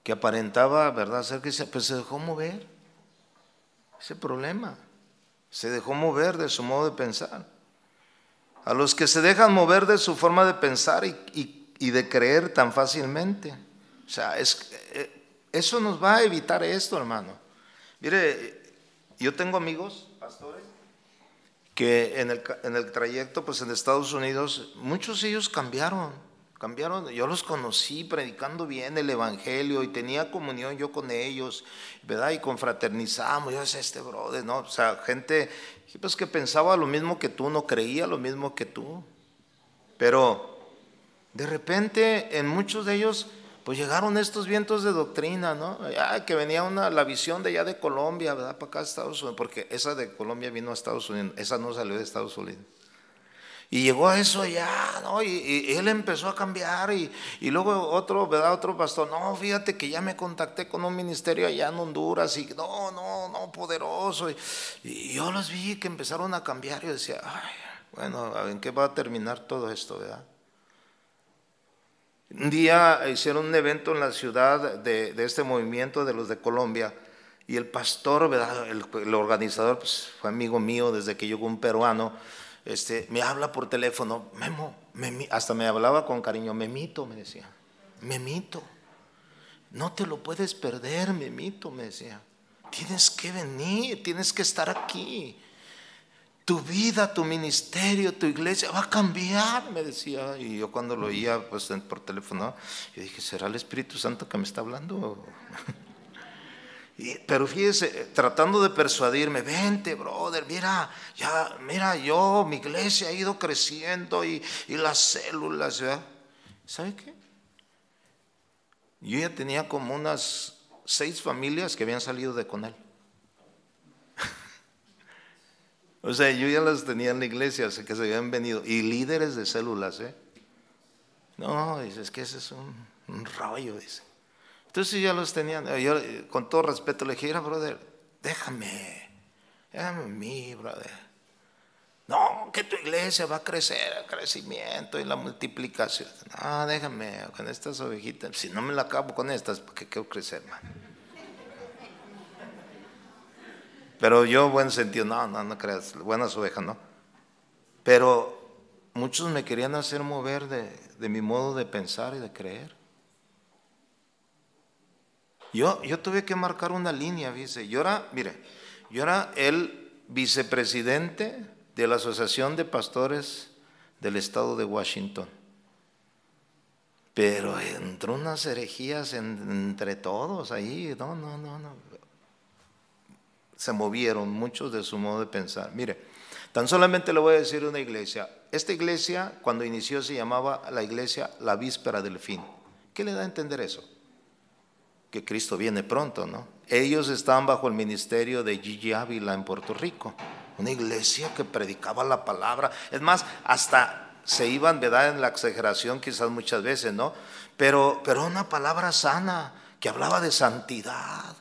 que aparentaba, ¿verdad?, ser que se, pues se dejó mover. Ese problema. Se dejó mover de su modo de pensar. A los que se dejan mover de su forma de pensar y, de creer tan fácilmente. O sea, es, eh, eso nos va a evitar esto, hermano. Mire, yo tengo amigos, pastores, que en el, en el trayecto, pues en Estados Unidos, muchos de ellos cambiaron Cambiaron, yo los conocí predicando bien el Evangelio y tenía comunión yo con ellos, ¿verdad? Y confraternizamos, yo decía, este brother, ¿no? O sea, gente pues, que pensaba lo mismo que tú, no creía lo mismo que tú. Pero de repente en muchos de ellos, pues llegaron estos vientos de doctrina, ¿no? Ya que venía una, la visión de allá de Colombia, ¿verdad? Para acá Estados Unidos, porque esa de Colombia vino a Estados Unidos, esa no salió de Estados Unidos. Y llegó a eso ya, ¿no? Y, él empezó a cambiar y, luego otro, ¿verdad? Otro pastor, no, fíjate que ya me contacté con un ministerio allá en Honduras y no, no, no, poderoso. Y, yo los vi que empezaron a cambiar y yo decía, ay, bueno, ¿en qué va a terminar todo esto, verdad? Un día hicieron un evento en la ciudad de, este movimiento de los de Colombia y el pastor, ¿verdad? El, organizador, pues fue amigo mío desde que llegó un peruano este, me habla por teléfono, Memo, hasta me hablaba con cariño, Memito, me decía, Memito, no te lo puedes perder, Memito, me decía, tienes que venir, tienes que estar aquí. Tu vida, tu ministerio, tu iglesia va a cambiar, me decía. Y yo cuando lo oía pues, por teléfono, yo dije, ¿será el Espíritu Santo que me está hablando? *laughs* pero fíjese, tratando de persuadirme, vente, brother, mira, ya, mira, yo, mi iglesia ha ido creciendo y, las células, ¿verdad? ¿Sabe qué? Yo ya tenía como unas seis familias que habían salido de con él. *laughs* o sea, yo ya las tenía en la iglesia, que se habían venido, y líderes de células, ¿eh? No, dice, es que ese es un, un rollo, dice. Entonces ya los tenían. Yo con todo respeto le dije, mira, brother, déjame, déjame a mí, brother. No, que tu iglesia va a crecer, el crecimiento y la multiplicación. No, déjame con estas ovejitas. Si no me la acabo con estas, porque quiero crecer, man. Pero yo, buen sentido, no, no, no creas, buenas ovejas, ¿no? Pero muchos me querían hacer mover de mi modo de pensar y de creer. Yo, yo tuve que marcar una línea, dice. Yo era, mire, yo era el vicepresidente de la Asociación de Pastores del Estado de Washington. Pero entró unas herejías entre todos ahí. No, no, no, no. Se movieron muchos de su modo de pensar. Mire, tan solamente le voy a decir una iglesia. Esta iglesia, cuando inició, se llamaba la iglesia La Víspera del Fin. ¿Qué le da a entender eso? Que Cristo viene pronto, ¿no? Ellos estaban bajo el ministerio de Gigi Ávila en Puerto Rico. Una iglesia que predicaba la palabra. Es más, hasta se iban, ¿verdad? En la exageración quizás muchas veces, ¿no? Pero, pero una palabra sana que hablaba de santidad,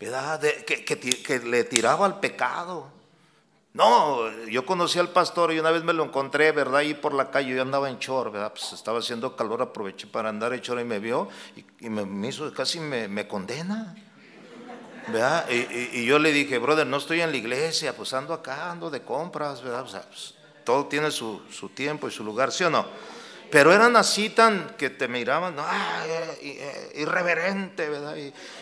¿verdad? que, le tiraba al pecado. No, yo conocí al pastor y una vez me lo encontré, ¿verdad? Ahí por la calle, yo andaba en chor, ¿verdad? Pues estaba haciendo calor, aproveché para andar en chor y me vio y, me, hizo, casi me, condena. ¿verdad? Y, yo le dije, brother, no estoy en la iglesia, pues ando acá, ando de compras, ¿verdad? O sea, pues, todo tiene su, tiempo y su lugar, ¿sí o no? Pero eran así tan que te miraban, ¿no? ah, eh, irreverente, ¿verdad?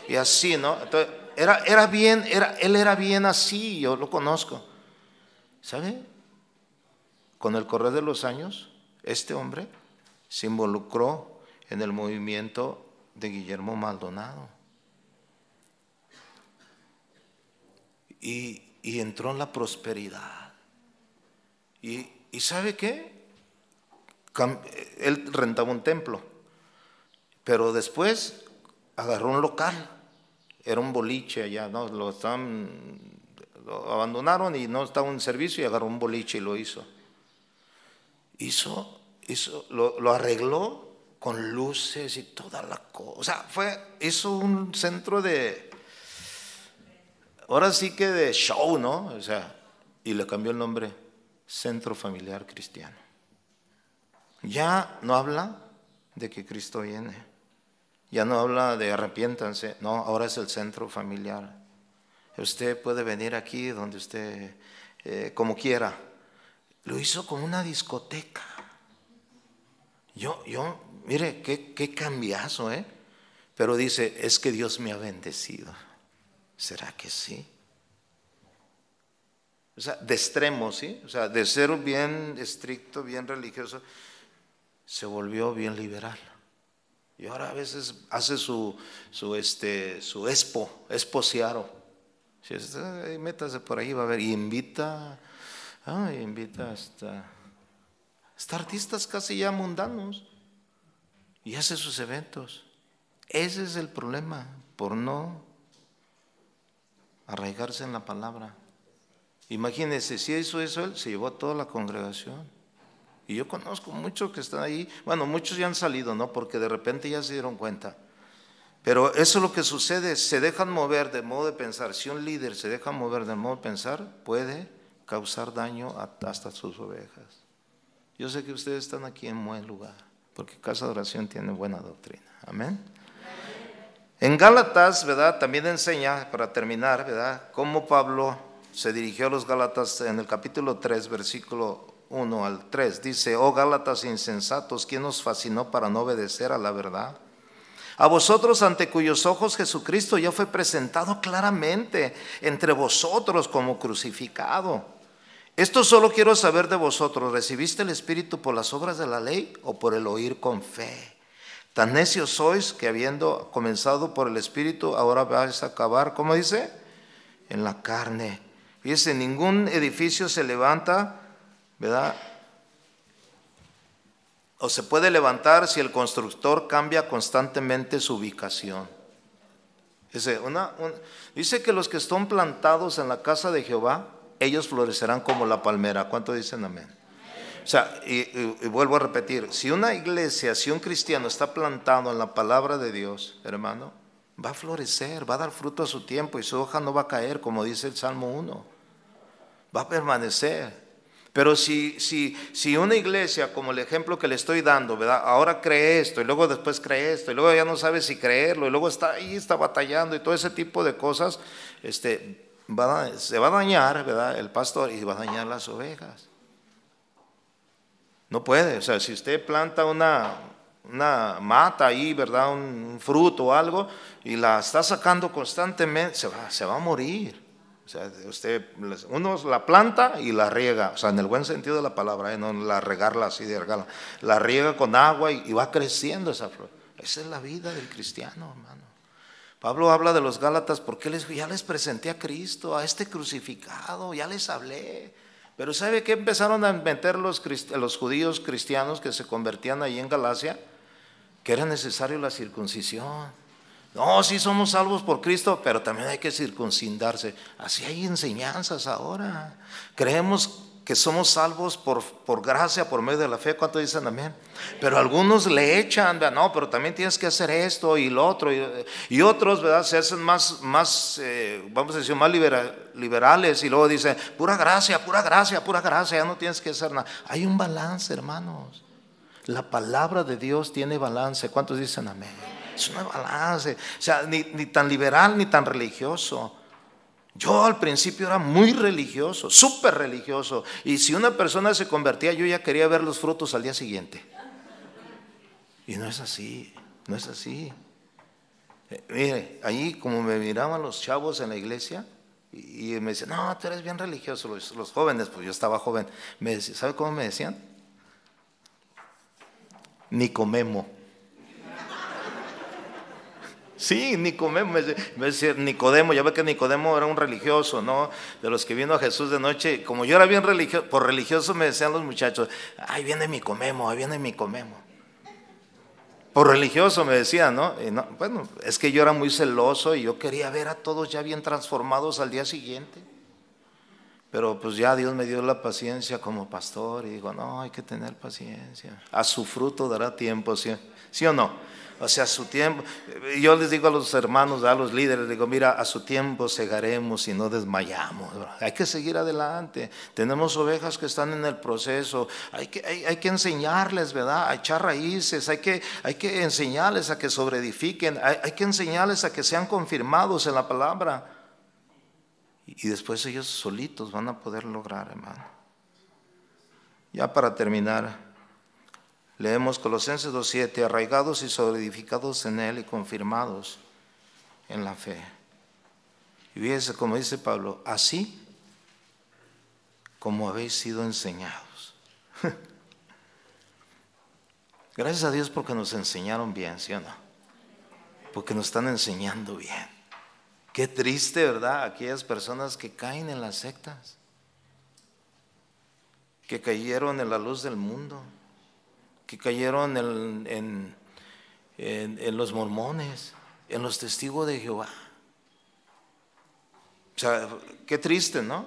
Y, así, ¿no? Entonces, era, era bien, era, él era bien así, yo lo conozco. ¿Sabe? Con el correr de los años, este hombre se involucró en el movimiento de Guillermo Maldonado. Y, y entró en la prosperidad. Y, ¿sabe qué? Él rentaba un templo, pero después agarró un local, era un boliche allá, ¿no? Lo estaban, lo abandonaron y no estaba en servicio y agarró un boliche y lo hizo. Hizo, hizo, lo, arregló con luces y toda la cosa. O sea, fue, hizo un centro de, ahora sí que de show, ¿no? O sea, y le cambió el nombre centro familiar cristiano. Ya no habla de que Cristo viene. Ya no habla de arrepiéntanse. No, ahora es el centro familiar. Usted puede venir aquí donde usted, eh, como quiera. Lo hizo como una discoteca. Yo, yo, mire, qué, qué cambiazo, ¿eh? Pero dice, es que Dios me ha bendecido. ¿Será que sí? O sea, de extremo, ¿sí? O sea, de ser bien estricto, bien religioso, se volvió bien liberal. Y ahora a veces hace su, su, este, su expo, esposiaro. Si métase por ahí, va a ver, y invita, invita hasta, hasta artistas casi ya mundanos. Y hace sus eventos. Ese es el problema, por no arraigarse en la palabra. Imagínense, si hizo eso él, se llevó a toda la congregación. Y yo conozco muchos que están ahí, bueno, muchos ya han salido, ¿no? Porque de repente ya se dieron cuenta. Pero eso es lo que sucede, se dejan mover de modo de pensar. Si un líder se deja mover de modo de pensar, puede causar daño hasta sus ovejas. Yo sé que ustedes están aquí en buen lugar, porque Casa de Oración tiene buena doctrina. Amén. En Gálatas, ¿verdad? También enseña, para terminar, ¿verdad? Cómo Pablo se dirigió a los Gálatas en el capítulo 3, versículo 1 al 3. Dice, oh Gálatas insensatos, ¿quién os fascinó para no obedecer a la verdad? A vosotros ante cuyos ojos Jesucristo ya fue presentado claramente entre vosotros como crucificado. Esto solo quiero saber de vosotros, ¿recibiste el Espíritu por las obras de la ley o por el oír con fe? Tan necios sois que habiendo comenzado por el Espíritu, ahora vais a acabar, ¿cómo dice? En la carne. Fíjese, ningún edificio se levanta, ¿verdad? O se puede levantar si el constructor cambia constantemente su ubicación. Dice, que los que están plantados en la casa de Jehová, ellos florecerán como la palmera. ¿Cuánto dicen amén? O sea, y, vuelvo a repetir, si una iglesia, si un cristiano está plantado en la palabra de Dios, hermano, va a florecer, va a dar fruto a su tiempo y su hoja no va a caer, como dice el Salmo 1 va a permanecer. Pero si, si, si una iglesia, como el ejemplo que le estoy dando, ¿verdad? Ahora cree esto y luego después cree esto y luego ya no sabe si creerlo y luego está ahí, está batallando y todo ese tipo de cosas, este, se va a dañar, ¿verdad? El pastor y va a dañar las ovejas. No puede, o sea, si usted planta una, una mata ahí, ¿verdad? Un, fruto o algo, y la está sacando constantemente, se va, se va a morir. O sea, usted, uno la planta y la riega, o sea, en el buen sentido de la palabra, ¿eh? no la regarla así de regarla, la riega con agua y, va creciendo esa flor. Esa es la vida del cristiano, hermano. Pablo habla de los Gálatas porque les, ya les presenté a Cristo, a este crucificado, ya les hablé. Pero ¿sabe qué empezaron a inventar los, los judíos cristianos que se convertían ahí en Galacia? Que era necesario la circuncisión. No, sí somos salvos por Cristo, pero también hay que circuncidarse. Así hay enseñanzas ahora. Creemos que somos salvos por, por gracia, por medio de la fe. ¿Cuánto dicen amén? Pero algunos le echan, no, pero también tienes que hacer esto y lo otro. Y, otros, ¿verdad? Se hacen más, más eh, vamos a decir, más liberales y luego dicen, pura gracia, pura gracia, pura gracia, ya no tienes que hacer nada. Hay un balance, hermanos. La palabra de Dios tiene balance. ¿Cuántos dicen amén? Es un balance. O sea, ni, tan liberal ni tan religioso. Yo al principio era muy religioso, súper religioso. Y si una persona se convertía, yo ya quería ver los frutos al día siguiente. Y no es así, no es así. Eh, mire, ahí como me miraban los chavos en la iglesia y, me decían, no, tú eres bien religioso. Los, los, jóvenes, pues yo estaba joven, me decían, ¿sabe cómo me decían? Nicomemo. Sí, Nicodemo, Nicodemo, ya ve que Nicodemo era un religioso, ¿no? De los que vino a Jesús de noche. Como yo era bien religioso, por religioso me decían los muchachos, ahí viene Nicodemo, ahí viene Nicodemo. Por religioso me decían, ¿no? ¿no? Bueno, es que yo era muy celoso y yo quería ver a todos ya bien transformados al día siguiente. Pero pues ya Dios me dio la paciencia como pastor y digo, no, hay que tener paciencia. A su fruto dará tiempo, ¿sí, ¿Sí o no? O sea, su tiempo. Yo les digo a los hermanos, a los líderes, digo, mira, a su tiempo segaremos y no desmayamos. Hay que seguir adelante. Tenemos ovejas que están en el proceso. Hay que, hay, que enseñarles, ¿verdad? A echar raíces. Hay que, hay que enseñarles a que sobreedifiquen. Hay, hay que enseñarles a que sean confirmados en la palabra. Y después ellos solitos van a poder lograr, hermano. Ya para terminar. Leemos Colosenses 2.7, arraigados y solidificados en Él y confirmados en la fe. Y fíjense como dice Pablo, así como habéis sido enseñados. *laughs* Gracias a Dios porque nos enseñaron bien, ¿sí o no? Porque nos están enseñando bien. Qué triste, ¿verdad? Aquellas personas que caen en las sectas, que cayeron en la luz del mundo que cayeron en, en, los mormones, en los testigos de Jehová. O sea, qué triste, ¿no?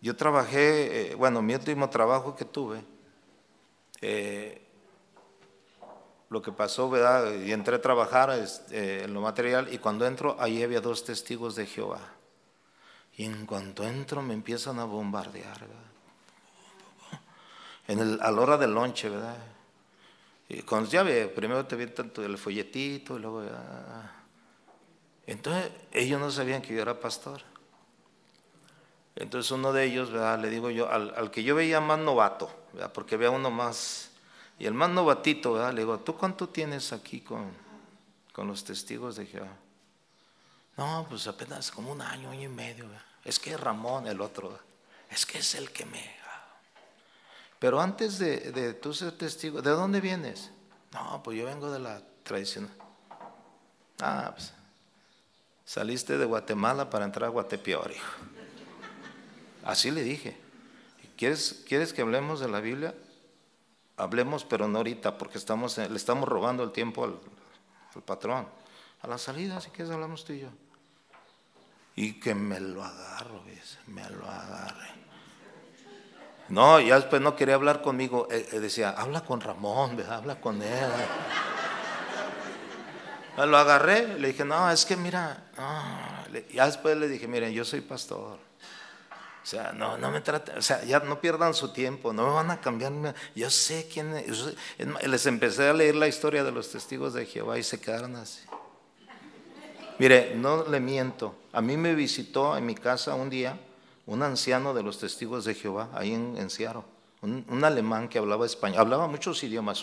Yo trabajé, eh, bueno, mi último trabajo que tuve, eh, lo que pasó, ¿verdad? Y entré a trabajar este, en lo material y cuando entro, ahí había dos testigos de Jehová. Y en cuanto entro me empiezan a bombardear, ¿verdad? En el, a la hora del lonche, ¿verdad? Y con llave, primero te vi tanto el folletito y luego ya. Entonces ellos no sabían que yo era pastor. Entonces uno de ellos, ¿verdad? Le digo yo, al, que yo veía más novato, ¿verdad? Porque veía uno más, y el más novatito, ¿verdad? Le digo, ¿tú cuánto tienes aquí con, con los testigos de Jehová? No, pues apenas como un año, año y medio, ¿verdad? Es que Ramón, el otro, es que es el que me pero antes de, de tú ser testigo, ¿de dónde vienes? No, pues yo vengo de la tradición. Ah, pues saliste de Guatemala para entrar a Guatepeor, hijo. Así le dije. ¿Quieres, ¿Quieres que hablemos de la Biblia? Hablemos, pero no ahorita, porque estamos, le estamos robando el tiempo al, al patrón. A la salida, si quieres, hablamos tú y yo. Y que me lo agarro, ¿ves? me lo agarre. No, ya después no quería hablar conmigo. Eh, eh, decía, habla con Ramón, habla con él. *laughs* Lo agarré, le dije, no, es que mira, ya después le dije, miren, yo soy pastor. O sea, no, no me traten, o sea, ya no pierdan su tiempo, no me van a cambiar. Yo sé quién es. Les empecé a leer la historia de los testigos de Jehová y se quedaron así. Mire, no le miento. A mí me visitó en mi casa un día un anciano de los testigos de Jehová, ahí en, en un, alemán que hablaba español, hablaba muchos idiomas,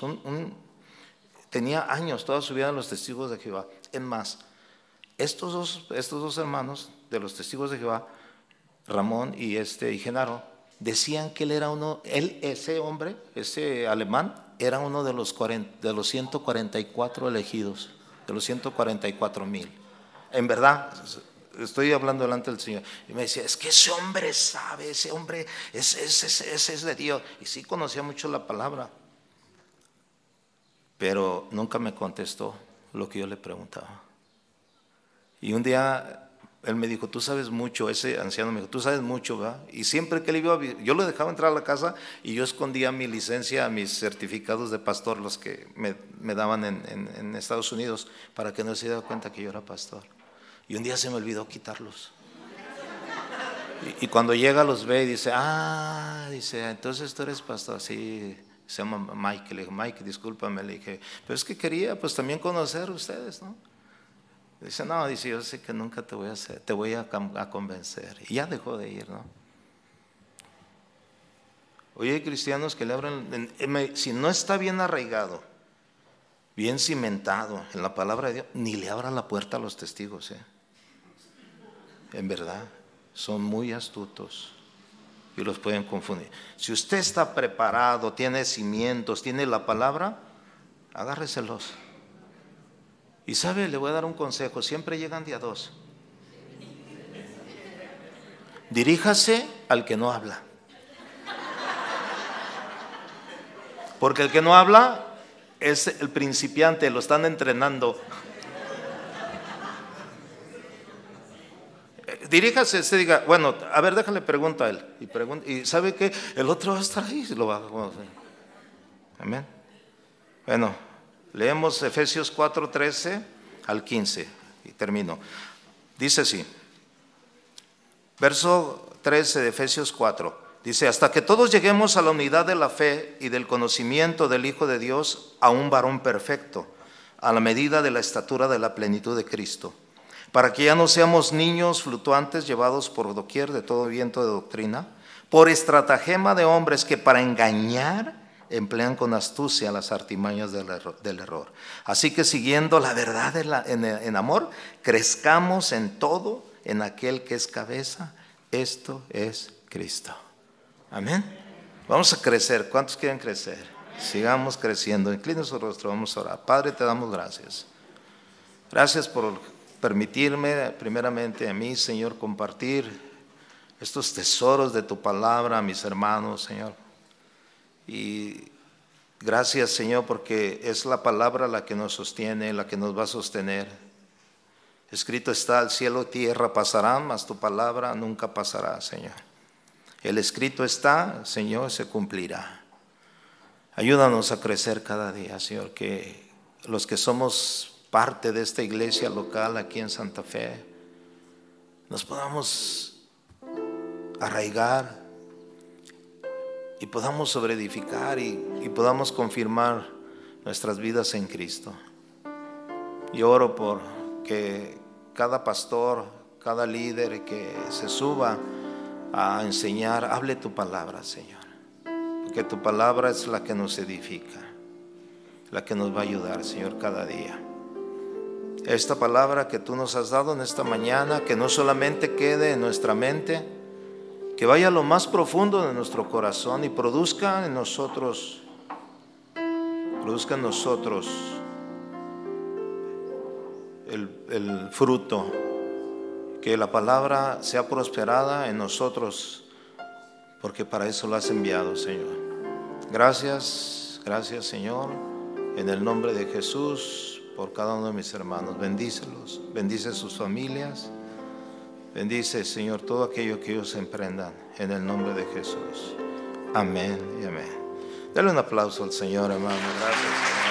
tenía años, toda su vida en los testigos de Jehová. Es más, estos dos, estos dos hermanos de los testigos de Jehová, Ramón y, este, y Genaro, decían que él era uno, él, ese hombre, ese alemán, era uno de los, de los 144 elegidos, de los 144 mil. En verdad, estoy hablando delante del Señor. Y me decía, es que ese hombre sabe, ese hombre es, es, de Dios. Y sí conocía mucho la palabra. Pero nunca me contestó lo que yo le preguntaba. Y un día él me dijo, tú sabes mucho, ese anciano me dijo, tú sabes mucho, ¿verdad? Y siempre que él iba, yo lo dejaba entrar a la casa y yo escondía mi licencia, mis certificados de pastor, los que me, daban en, en, Estados Unidos, para que no se diera cuenta que yo era pastor. Y un día se me olvidó quitarlos. Y, cuando llega los ve y dice, ah, dice, entonces tú eres pastor, sí, se llama Mike, le dije, Mike, discúlpame, le dije, pero es que quería pues también conocer a ustedes, ¿no? Dice, no, dice, yo sé que nunca te voy a hacer, te voy a, convencer. Y ya dejó de ir, ¿no? Hoy hay cristianos que le abren, si no está bien arraigado, bien cimentado en la palabra de Dios, ni le abra la puerta a los testigos, ¿eh? En verdad, son muy astutos y los pueden confundir. Si usted está preparado, tiene cimientos, tiene la palabra, agárreselos. Y sabe, le voy a dar un consejo, siempre llegan de a dos. Diríjase al que no habla. Porque el que no habla es el principiante, lo están entrenando. Diríjase, se diga, bueno, a ver, déjale pregunta a él. Y, y sabe que el otro va a estar ahí, lo va a... Amén. Bueno, Leemos Efesios 4, 13 al 15 y termino. Dice así, verso 13 de Efesios 4. Dice, hasta que todos lleguemos a la unidad de la fe y del conocimiento del Hijo de Dios, a un varón perfecto, a la medida de la estatura de la plenitud de Cristo, para que ya no seamos niños fluctuantes llevados por doquier de todo viento de doctrina, por estratagema de hombres que para engañar emplean con astucia las artimañas del error. Así que siguiendo la verdad en, amor, crezcamos en todo en aquel que es cabeza. Esto es Cristo. Amén. Vamos a crecer. ¿Cuántos quieren crecer? Sigamos creciendo. Inclina su rostro. Vamos a orar. Padre, te damos gracias. Gracias por permitirme, primeramente a mí, Señor, compartir estos tesoros de tu palabra a mis hermanos, Señor. Y gracias Señor porque es la palabra la que nos sostiene, la que nos va a sostener. Escrito está, el cielo y tierra pasarán, mas tu palabra nunca pasará, Señor. El escrito está, Señor, se cumplirá. Ayúdanos a crecer cada día, Señor, que los que somos parte de esta iglesia local aquí en Santa Fe, nos podamos arraigar y podamos sobreedificar y, y podamos confirmar nuestras vidas en Cristo. Y oro por que cada pastor, cada líder que se suba a enseñar, hable tu palabra, Señor. Porque tu palabra es la que nos edifica, la que nos va a ayudar, Señor, cada día. Esta palabra que tú nos has dado en esta mañana, que no solamente quede en nuestra mente, que vaya a lo más profundo de nuestro corazón y produzca en nosotros, produzca en nosotros el, el fruto, que la palabra sea prosperada en nosotros, porque para eso lo has enviado, Señor. Gracias, gracias, Señor, en el nombre de Jesús, por cada uno de mis hermanos. Bendícelos, bendice sus familias. Bendice, Señor, todo aquello que ellos emprendan en el nombre de Jesús. Amén y amén. Dale un aplauso al Señor, hermano. Gracias, Señor.